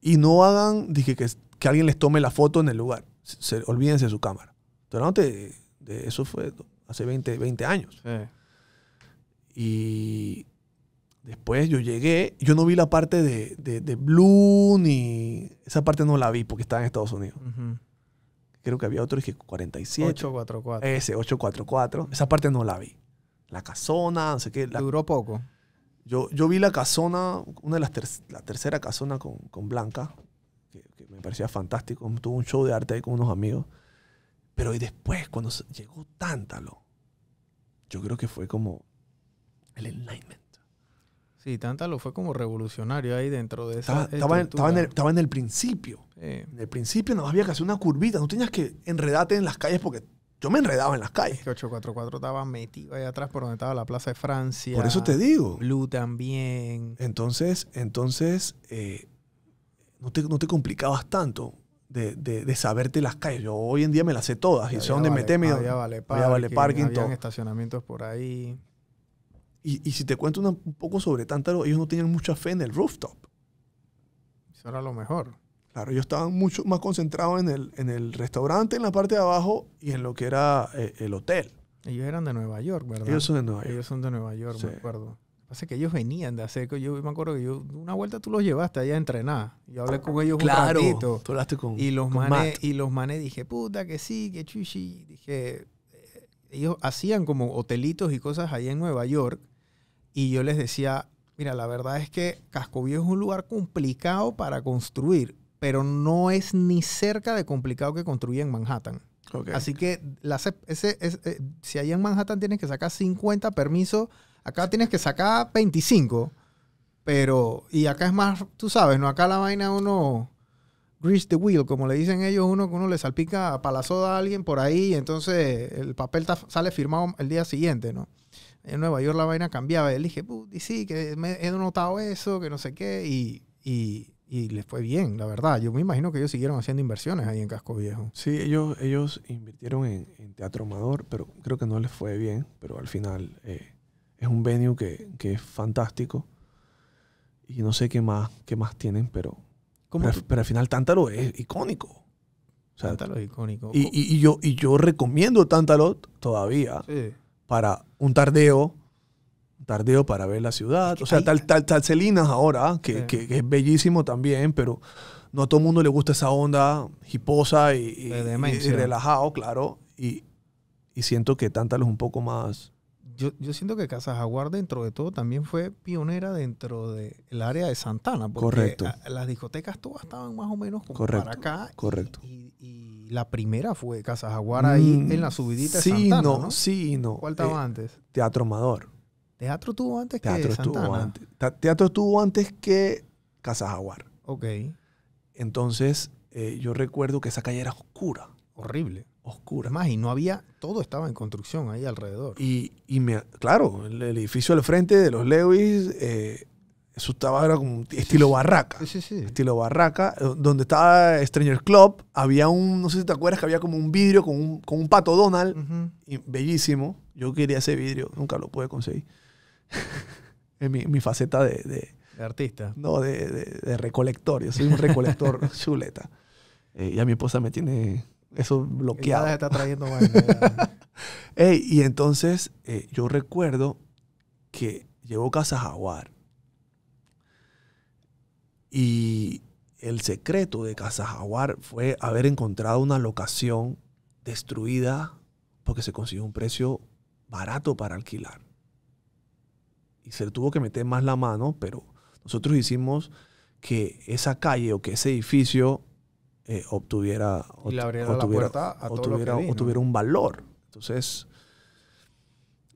Y no hagan, dije, que, que alguien les tome la foto en el lugar. Se, se- olvídense de su cámara. Estoy hablando de, de- eso fue hace 20, 20 años. Y después yo llegué, yo no vi la parte de, de, de Blue ni... Esa parte no la vi porque estaba en Estados Unidos. Ujú. Creo que había otro, dije 47. 844. Ese, 844. Esa parte no la vi. La casona, no sé qué. la- Duró poco. yo, yo vi la casona, una de las ter- la tercera casona con, con Blanca, que, que me parecía fantástico. Tuvo un show de arte ahí con unos amigos. Pero y después, cuando llegó Tántalo, yo creo que fue como el enlightenment. Sí, Tántalo fue como revolucionario ahí dentro de esa Estaba, estaba en, estaba en el, estaba en el principio. Sí. En el principio no había que hacer una curvita. No tenías que enredarte en las calles porque yo me enredaba en las Es calles. que 844 estaba metido ahí atrás por donde estaba la Plaza de Francia. Por eso te digo. Blue también. Entonces, entonces eh, no, te, no te complicabas tanto de, de- de saberte las calles. Yo hoy en día me las sé todas y sé dónde vale- meterme. Había dónde- vale había parking, vale parking, habían todo. estacionamientos por ahí. Y, y si te cuento una- un poco sobre Tántaro, ellos no tenían mucha fe en el rooftop. Eso era lo mejor. Claro, ellos estaban mucho más concentrados en el, en el restaurante en la parte de abajo y en lo que era eh, el hotel. Ellos eran de Nueva York, ¿verdad? Ellos son de Nueva York. Ellos son de Nueva York, Sí. me acuerdo. Pasa que ellos venían de hacer, yo me acuerdo que yo, una vuelta tú los llevaste allá a entrenar. Yo hablé con ellos Claro, un ratito. tú hablaste con, Y los con manes, Matt. y los manes dije, puta, que sí, que chuchi. Dije, eh, ellos hacían como hotelitos y cosas allá en Nueva York. Y yo les decía, mira, la verdad es que Casco Viejo es un lugar complicado para construir, pero no es ni cerca de complicado que construir en Manhattan. Así que la ese, eh, si allá en Manhattan tienes que sacar 50 permisos, acá tienes que sacar 25. Pero, y acá es más, tú sabes, ¿no? Acá la vaina uno, grease the wheel, como le dicen ellos, uno que uno le salpica palazoda a alguien por ahí y entonces el papel sale firmado el día siguiente, ¿no? En Nueva York la vaina cambiaba. Y él dije, "Puti, sí, que me he notado eso, que no sé qué. Y, y, y les fue bien, la verdad. Yo me imagino que ellos siguieron haciendo inversiones ahí en Casco Viejo. Sí, ellos, ellos invirtieron en, en teatro amador, pero creo que no les fue bien. Pero al final eh, es un venue que, que es fantástico. Y no sé qué más, qué más tienen, pero, ¿Cómo pero, al final Tántalo es icónico. O sea, Tántalo es icónico. y, y- y yo, y yo recomiendo Tántalo todavía Sí. para un tardeo. Un tardeo para ver la ciudad. o sea, tal, tal, tal Celinas ahora, que, Sí. que- que es bellísimo también, pero no a todo el mundo le gusta esa onda hiposa y, y- y relajado, claro. Y, y siento que Tántalo es un poco más. Yo, yo siento que Casa Jaguar dentro de todo también fue pionera dentro del área de Santana. Porque Correcto. a- las discotecas todas estaban más o menos como Correcto, para acá. correcto. Y, y la primera fue Casa Jaguar ahí Mm, en la subidita de sí, Santana, no, ¿no? sí, no. ¿Cuál estaba Eh, antes? teatro Amador. Teatro tuvo antes que Teatro Santana. estuvo antes. Teatro estuvo antes que Casa Jaguar. Ok. Entonces, eh, yo recuerdo que esa calle era oscura. Horrible. Oscura. Además, y no había, todo estaba en construcción ahí alrededor. Y, y me, claro, el, el edificio al frente de los Lewis, eh, eso estaba era como estilo barraca. Sí, sí, sí. Estilo barraca. eh, Donde estaba Stranger Club, había un, no sé si te acuerdas, que había como un vidrio con un, con un pato Donald, Ujú. y bellísimo. Yo quería ese vidrio, nunca lo pude conseguir. en mi, mi faceta de, de- De artista. no, de, de- de recolector. Yo soy un recolector chuleta. Eh, ya mi esposa me tiene eso bloqueado. está trayendo. Ey, y entonces eh, yo recuerdo que llegó Casa Jaguar y el secreto de Casa Jaguar fue haber encontrado una locación destruida porque se consiguió un precio barato para alquilar. Y se le tuvo que meter más la mano, pero nosotros hicimos que esa calle o que ese edificio eh, obtuviera, Y le obtu- abriera la obtuviera- puerta a todo lo que obtuviera- obtuviera un valor. Entonces,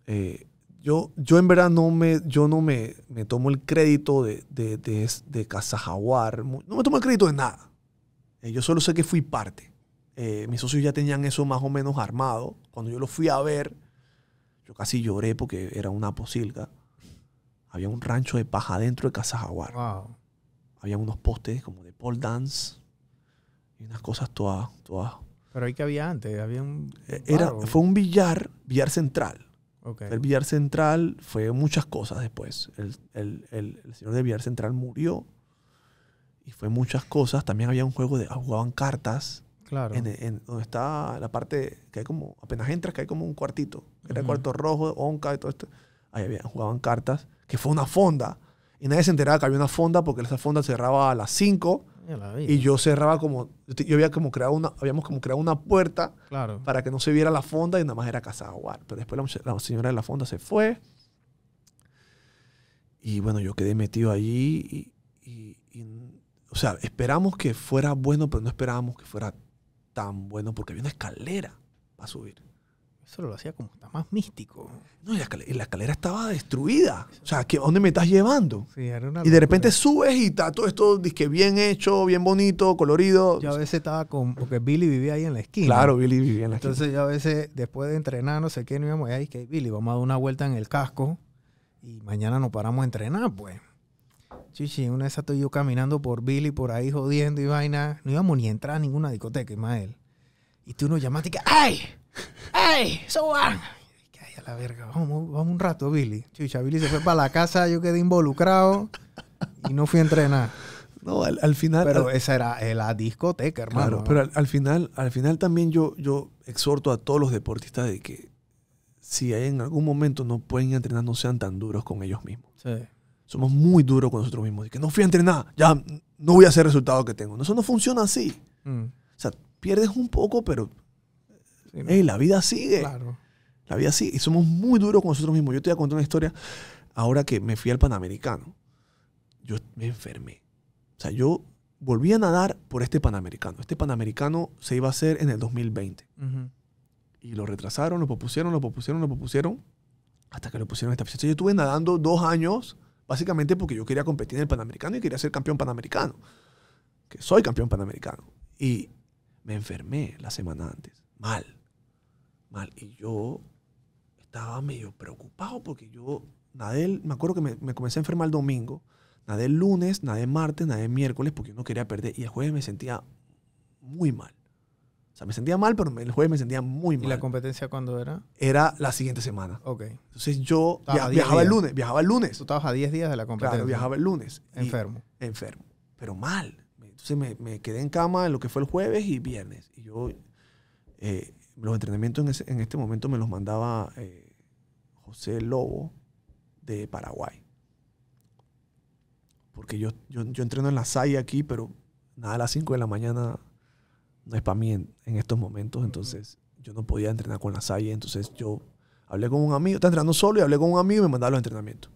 eh, yo, yo en verdad no me, yo no me, me tomo el crédito de, de, de, Casa Jaguar. No me tomo el crédito de nada. Eh, yo solo sé que fui parte. Mis socios ya tenían eso más o menos armado. Cuando yo lo fui a ver, yo casi lloré porque era una posilga. Había un rancho de paja dentro de Casa Jaguar. Wow. Había unos postes como de pole dance y unas cosas todas, todas. Pero ahí que había antes, había un. Eh, Era, fue un billar, billar central. Ok. El billar central fue muchas cosas después. El, el- el- el señor del billar central murió y fue muchas cosas. También había un juego de jugaban cartas Claro. en, en donde está la parte que hay como apenas entras que hay como un cuartito. Era el Ujú. cuarto rojo, onca y todo esto. Ahí había, jugaban cartas, que fue una fonda. Y nadie se enteraba que había una fonda porque esa fonda cerraba a las 5 Ya la vi. Y yo cerraba como yo había como creado una habíamos como creado una puerta Claro. para que no se viera la fonda y nada más era Casa. Pero después la, señora de la fonda se fue. Y bueno, yo quedé metido allí y, y- y, o sea, esperamos que fuera bueno, pero no esperábamos que fuera tan bueno porque había una escalera para subir. Eso lo hacía como está más místico. No, y la escalera, y la escalera estaba destruida. O sea, ¿qué- ¿a dónde me estás llevando? Sí, era una Y de repente subes y está todo esto disque bien hecho, bien bonito, colorido. Yo a veces estaba con. Porque Billy vivía ahí en la esquina. Claro, Billy vivía en la esquina. Entonces yo a veces, después de entrenar, no sé qué, no íbamos ahí, que Billy, vamos a dar una vuelta en el casco y mañana nos paramos a entrenar, pues. Chichi, una vez estoy yo caminando por Billy, por ahí jodiendo y vaina. No íbamos ni a entrar a ninguna discoteca, Ismael. Y tú nos llamaste y que, ¡ay! ¡Ay! ¡Suban! ¡ay, a la verga! Vamos, vamos un rato, Billy. Chicha, Billy se fue para la casa, yo quedé involucrado y no fui a entrenar. no, al, al final... Pero al- esa era eh, la discoteca, hermano. Claro, pero al, al final, al final también yo, yo exhorto a todos los deportistas de que si hay en algún momento no pueden entrenar, no sean tan duros con ellos mismos. Sí. Somos muy duros con nosotros mismos. De que no fui a entrenar, ya no voy a hacer el resultado que tengo. Eso no funciona así. Mm. O sea, pierdes un poco, pero Sí, ¿no? hey, la vida sigue. Claro. La vida sigue. Y somos muy duros con nosotros mismos. Yo te voy a contar una historia. Ahora que me fui al Panamericano, yo me enfermé. O sea, yo volví a nadar por este Panamericano. Este Panamericano se iba a hacer en el 2020. Ujú. Y lo retrasaron, lo propusieron, lo propusieron, lo propusieron, hasta que lo pusieron esta fecha. Yo estuve nadando dos años, básicamente porque yo quería competir en el Panamericano y quería ser campeón Panamericano. que soy campeón panamericano. Y me enfermé la semana antes, mal, mal. Y yo estaba medio preocupado porque yo nadé, el- me acuerdo que me, me comencé a enfermar el domingo, nadé el lunes, nadé el martes, nadé el miércoles porque yo no quería perder. Y el jueves me sentía muy mal. O sea, me sentía mal, pero el jueves me sentía muy ¿Y la mal. competencia cuándo era? Era la siguiente semana. Ok. Entonces yo via- viajaba el lunes, viajaba el lunes. Tú estabas a 10 días de la competencia. Claro, viajaba el lunes. Enfermo. enfermo, pero mal. Entonces me, me quedé en cama en lo que fue el jueves y viernes. Y yo, eh, los entrenamientos en, ese- en este momento me los mandaba eh, José Lobo de Paraguay. Porque yo, yo, yo entreno en la SAI aquí, pero nada a las 5 de la mañana no es para mí en, en estos momentos. Entonces yo no podía entrenar con la SAI. Entonces yo hablé con un amigo, estaba entrenando solo y hablé con un amigo y me mandaba los entrenamientos.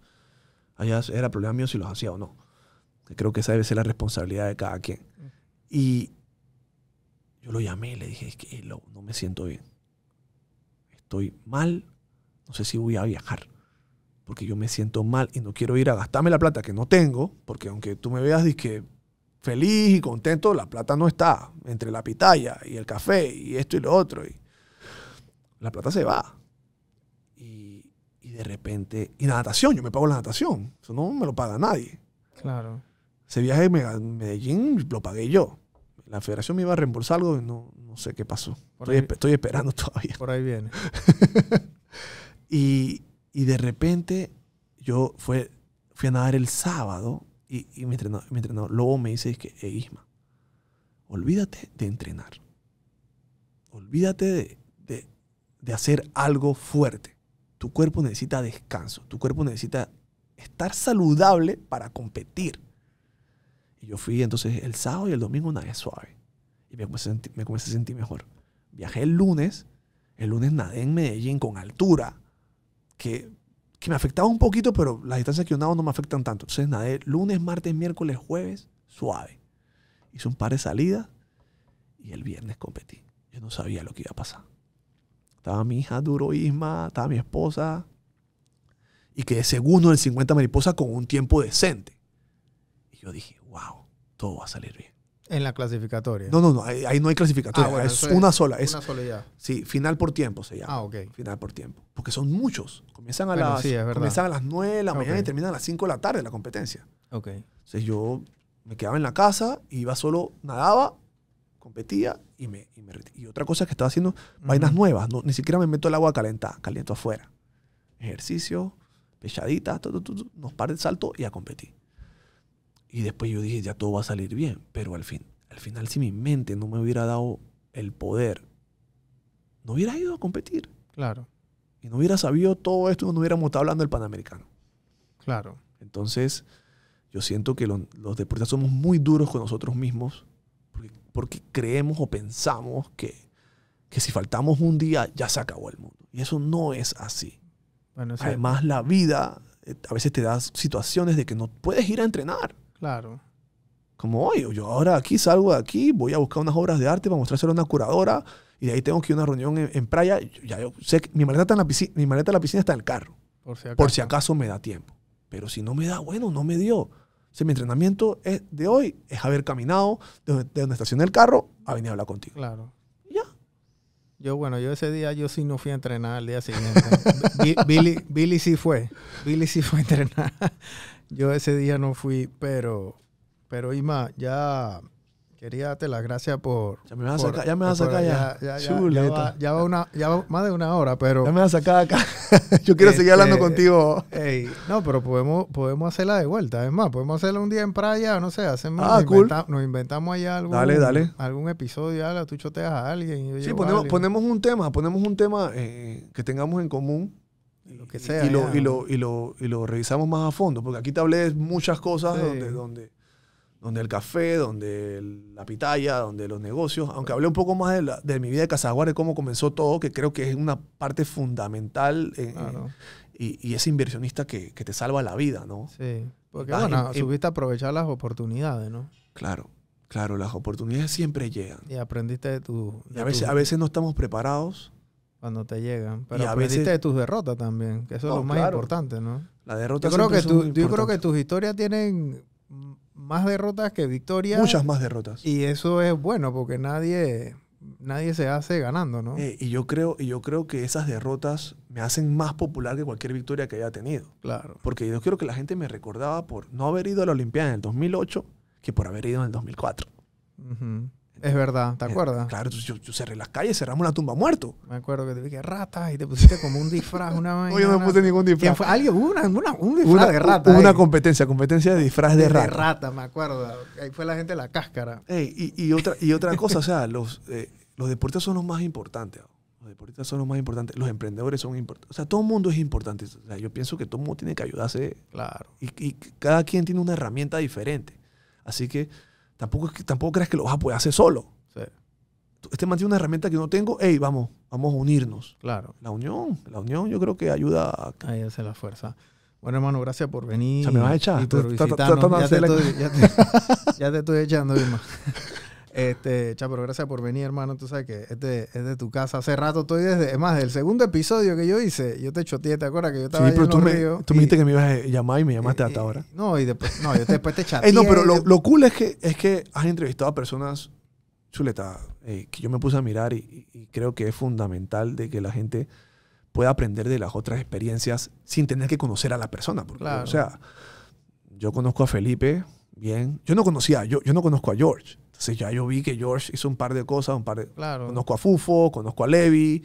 Allá era problema mío si los hacía o no. Creo que esa debe ser la responsabilidad de cada quien. Y yo lo llamé y le dije, es que "Hey, Lobo, no me siento bien. Estoy mal, no sé si voy a viajar. Porque yo me siento mal y no quiero ir a gastarme la plata que no tengo, porque aunque tú me veas feliz y contento, la plata no está. Entre la pitaya y el café y esto y lo otro. Y la plata se va. Y, y de repente, y la natación, yo me pago la natación. Eso no me lo paga nadie. Claro. Ese viaje Mega- Medellín lo pagué yo. La federación me iba a reembolsar algo y no, no sé qué pasó. Estoy, ahí- espe- estoy esperando todavía. Por ahí viene. Y, y de repente yo fue, fui a nadar el sábado y, y mi, entrenador, mi entrenador Lobo me dice que, "Ey, Isma, olvídate de entrenar. Olvídate de, de- de hacer algo fuerte. Tu cuerpo necesita descanso. Tu cuerpo necesita estar saludable para competir. Y yo fui entonces el sábado y el domingo nadé suave. Y me comencé, me a sentir mejor. Viajé el lunes. El lunes nadé en Medellín con altura. Que, que me afectaba un poquito, pero las distancias que yo nado no me afectan tanto. Entonces nadé lunes, martes, miércoles, jueves, suave. Hice un par de salidas y el viernes competí. Yo no sabía lo que iba a pasar. Estaba mi hija Duro Isma, estaba mi esposa. Y quedé segundo en el 50 mariposa con un tiempo decente. Y yo dije, wow, todo va a salir bien. En la clasificatoria. No, no, no, ahí, ahí no hay clasificatoria. Ah, bueno, es una sola. Es, Una sola ya. Sí, final por tiempo se llama. Ah, ok. Final por tiempo. Porque son muchos. Comienzan a, Bueno, las, sí, es comienzan a las 9 de la mañana Ok. y terminan a las 5 de la tarde la competencia. Ok. Entonces yo me quedaba en la casa, iba solo, nadaba, competía y me, y me Y otra cosa que estaba haciendo, vainas nuevas. No, ni siquiera me meto el agua calentada, caliento afuera. Ejercicio, pechadita, tu, tu, tu, unos par de saltos y a competir. Y después yo dije, ya todo va a salir bien. Pero al, fin, al final, si mi mente no me hubiera dado el poder, no hubiera ido a competir. Claro. Y no hubiera sabido todo esto, no hubiéramos estado hablando del Panamericano. Claro. Entonces, yo siento que lo- los deportistas somos muy duros con nosotros mismos porque, porque creemos o pensamos que, que si faltamos un día ya se acabó el mundo. Y eso no es así. Bueno, sí. Además, la vida eh, a veces te da situaciones de que no puedes ir a entrenar. Claro. Como hoy, yo ahora aquí salgo de aquí, voy a buscar unas obras de arte para mostrárselo a una curadora y de ahí tengo que ir a una reunión en, en playa. Yo- Ya yo sé que mi maleta, está en la piscina, mi maleta en la piscina está en el carro Por si acaso. por si acaso me da tiempo. Pero si no me da, bueno, no me dio. O sea, mi entrenamiento es de hoy es haber caminado de donde, de donde estacioné el carro a venir a hablar contigo. Claro. Ya. Yo, bueno, yo ese día yo sí no fui a entrenar al día siguiente. Bi- Billy, Billy sí fue. Billy sí fue a entrenar. Yo ese día no fui, pero, pero Ima, ya quería darte las gracias por. Ya me vas a sacar, ya me vas a sacar ya. Ya, ya, ya, va, ya va una, ya va más de una hora, pero. Ya me vas a sacar acá. Yo quiero seguir hablando Este, contigo. Ey, no, pero podemos, podemos hacerla de vuelta. Es más, podemos hacerla un día en playa, no sé, hacemos, Ah, nos, cool. inventa- nos inventamos allá algún, Dale, dale. algún episodio, ya, tú choteas a alguien. Sí, llevo a ponemos, alguien. ponemos un tema, ponemos un tema eh, que tengamos en común. Lo que Y- sea, Y lo, y, lo, y, lo, y lo revisamos más a fondo. Porque aquí te hablé de muchas cosas Sí. donde, donde, donde el café, donde el- la pitaya, donde los negocios. Aunque hablé un poco más de, la- de mi vida de Casaguar, de cómo comenzó todo, que creo que es una parte fundamental en- Claro, y, y ese inversionista que, que te salva la vida, ¿no? sí. Porque, Vas bueno, en- en- supiste aprovechar las oportunidades, ¿no? Claro, claro, las oportunidades siempre llegan. Y aprendiste de tu... Y de a veces, a veces no estamos preparados. Cuando te llegan. Pero a aprendiste veces- de tus derrotas también, que eso No, es lo más claro. importante, ¿no? La derrota Yo creo, que muy yo creo que tus historias tienen más derrotas que victorias. Muchas más derrotas. Y eso es bueno porque nadie, nadie se hace ganando, ¿no? Eh, y, yo creo, y yo creo que esas derrotas me hacen más popular que cualquier victoria que haya tenido. claro. Porque yo quiero que la gente me recordaba por no haber ido a la Olimpiada en el 2008 que por haber ido en el 2004. Ujú. Es verdad, ¿te Eh, acuerdas? Claro, entonces yo, yo cerré las calles, cerramos la tumba muerto. Me acuerdo que te dije ratas y te pusiste como un disfraz, una vaina. No, yo no puse ningún ¿Quién disfraz. fue? Alguien, una, una- un disfraz Una, de rata. hubo una ahí. competencia, competencia de disfraz de de rata. rata, me acuerdo. Ahí fue la gente de la cáscara. Ey, y, y otra, y otra cosa, o sea, los, eh, los deportistas son los más importantes. Los deportistas son los más importantes. Los emprendedores son importantes. O sea, todo el mundo es importante. O sea, yo pienso que todo el mundo tiene que ayudarse Claro. y, y cada quien tiene una herramienta diferente. Así que tampoco, tampoco creas que lo vas a poder hacer solo. Sí, Este man tiene una herramienta que yo no tengo. Hey, vamos, vamos a unirnos. claro. La unión, la unión yo creo que ayuda a... Ahí hace la fuerza. Bueno, hermano, gracias por venir. O sea, me vas a echar. y por visitarnos. Ya te estoy- echando, Irma. Este, Chapo, gracias por venir, hermano. Tú sabes que este es de tu casa. Hace rato estoy desde, es más, del segundo episodio que yo hice, yo te choteé, ¿te acuerdas que yo Sí, estaba ahí pero en tú me, tú me dijiste que me ibas a llamar y me llamaste y- hasta y- ahora. No, y después, no, yo después te chateé. Ey, no, pero lo, lo cool es que, es que has entrevistado a personas, chuleta, eh, que yo me puse a mirar y creo que es fundamental de que la gente pueda aprender de las otras experiencias sin tener que conocer a la persona. Porque, Claro. O sea, yo conozco a Felipe, bien. Yo no conocía, yo, yo no conozco a George. Entonces ya yo vi que George hizo un par de cosas, un par de... Claro, Conozco a Fufo, conozco a Levi.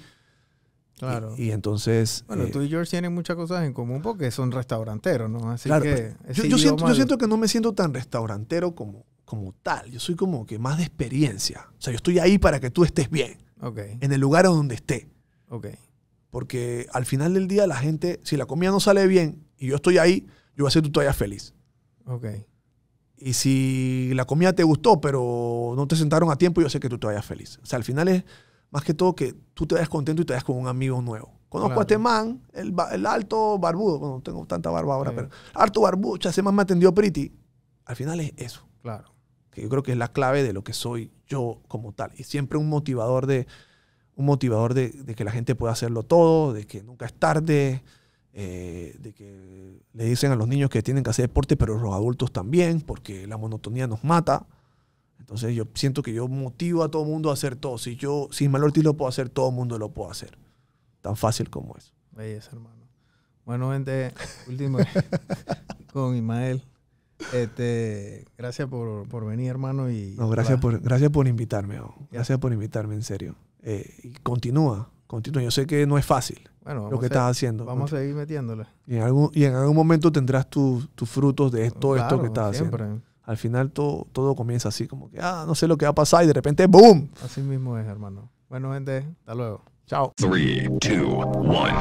claro. Y, y entonces... bueno, eh, tú y George tienen muchas cosas en común porque son restauranteros, ¿no? Así Claro, que ese yo, yo siento, idioma- yo siento que no me siento tan restaurantero como, como tal. Yo soy como que más de experiencia. O sea, yo estoy ahí para que tú estés bien, Ok, en el lugar donde esté. ok. Porque al final del día la gente, si la comida no sale bien y yo estoy ahí, yo voy a tú te vayas feliz. Ok, Y si la comida te gustó, pero no te sentaron a tiempo, yo sé que tú te vayas feliz. O sea, al final es más que todo que tú te vayas contento y te vayas con un amigo nuevo. Conozco Claro. a este man, el, el alto barbudo, bueno, no tengo tanta barba ahora, Sí. pero alto barbudo, ese man me atendió pretty. Al final es eso, claro. que yo creo que es la clave de lo que soy yo como tal. Y siempre un motivador de, un motivador de, de que la gente pueda hacerlo todo, de que nunca es tarde, eh, de que le dicen a los niños que tienen que hacer deporte, pero los adultos también, porque la monotonía nos mata. Entonces yo siento que yo motivo a todo el mundo a hacer todo. Si yo, si Ismael Ortiz lo puedo hacer, todo el mundo lo puede hacer. Tan fácil como eso. Belleza, hermano. Bueno, gente, último con Ismael. Este, gracias por, por venir, hermano. Y No, gracias, por, gracias por invitarme. oh. Gracias por invitarme, en serio. Eh, y continúa, continúa. Yo sé que no es fácil bueno, lo que a- estás haciendo. Vamos a seguir metiéndole. Y en algún, y en algún momento tendrás tus tus frutos de todo esto que estás siempre. haciendo. Al final todo, todo comienza así, como que, ah, no sé lo que va a pasar y de repente, ¡boom! Así mismo es, hermano. Bueno, gente, hasta luego. Chao. Three, two, one.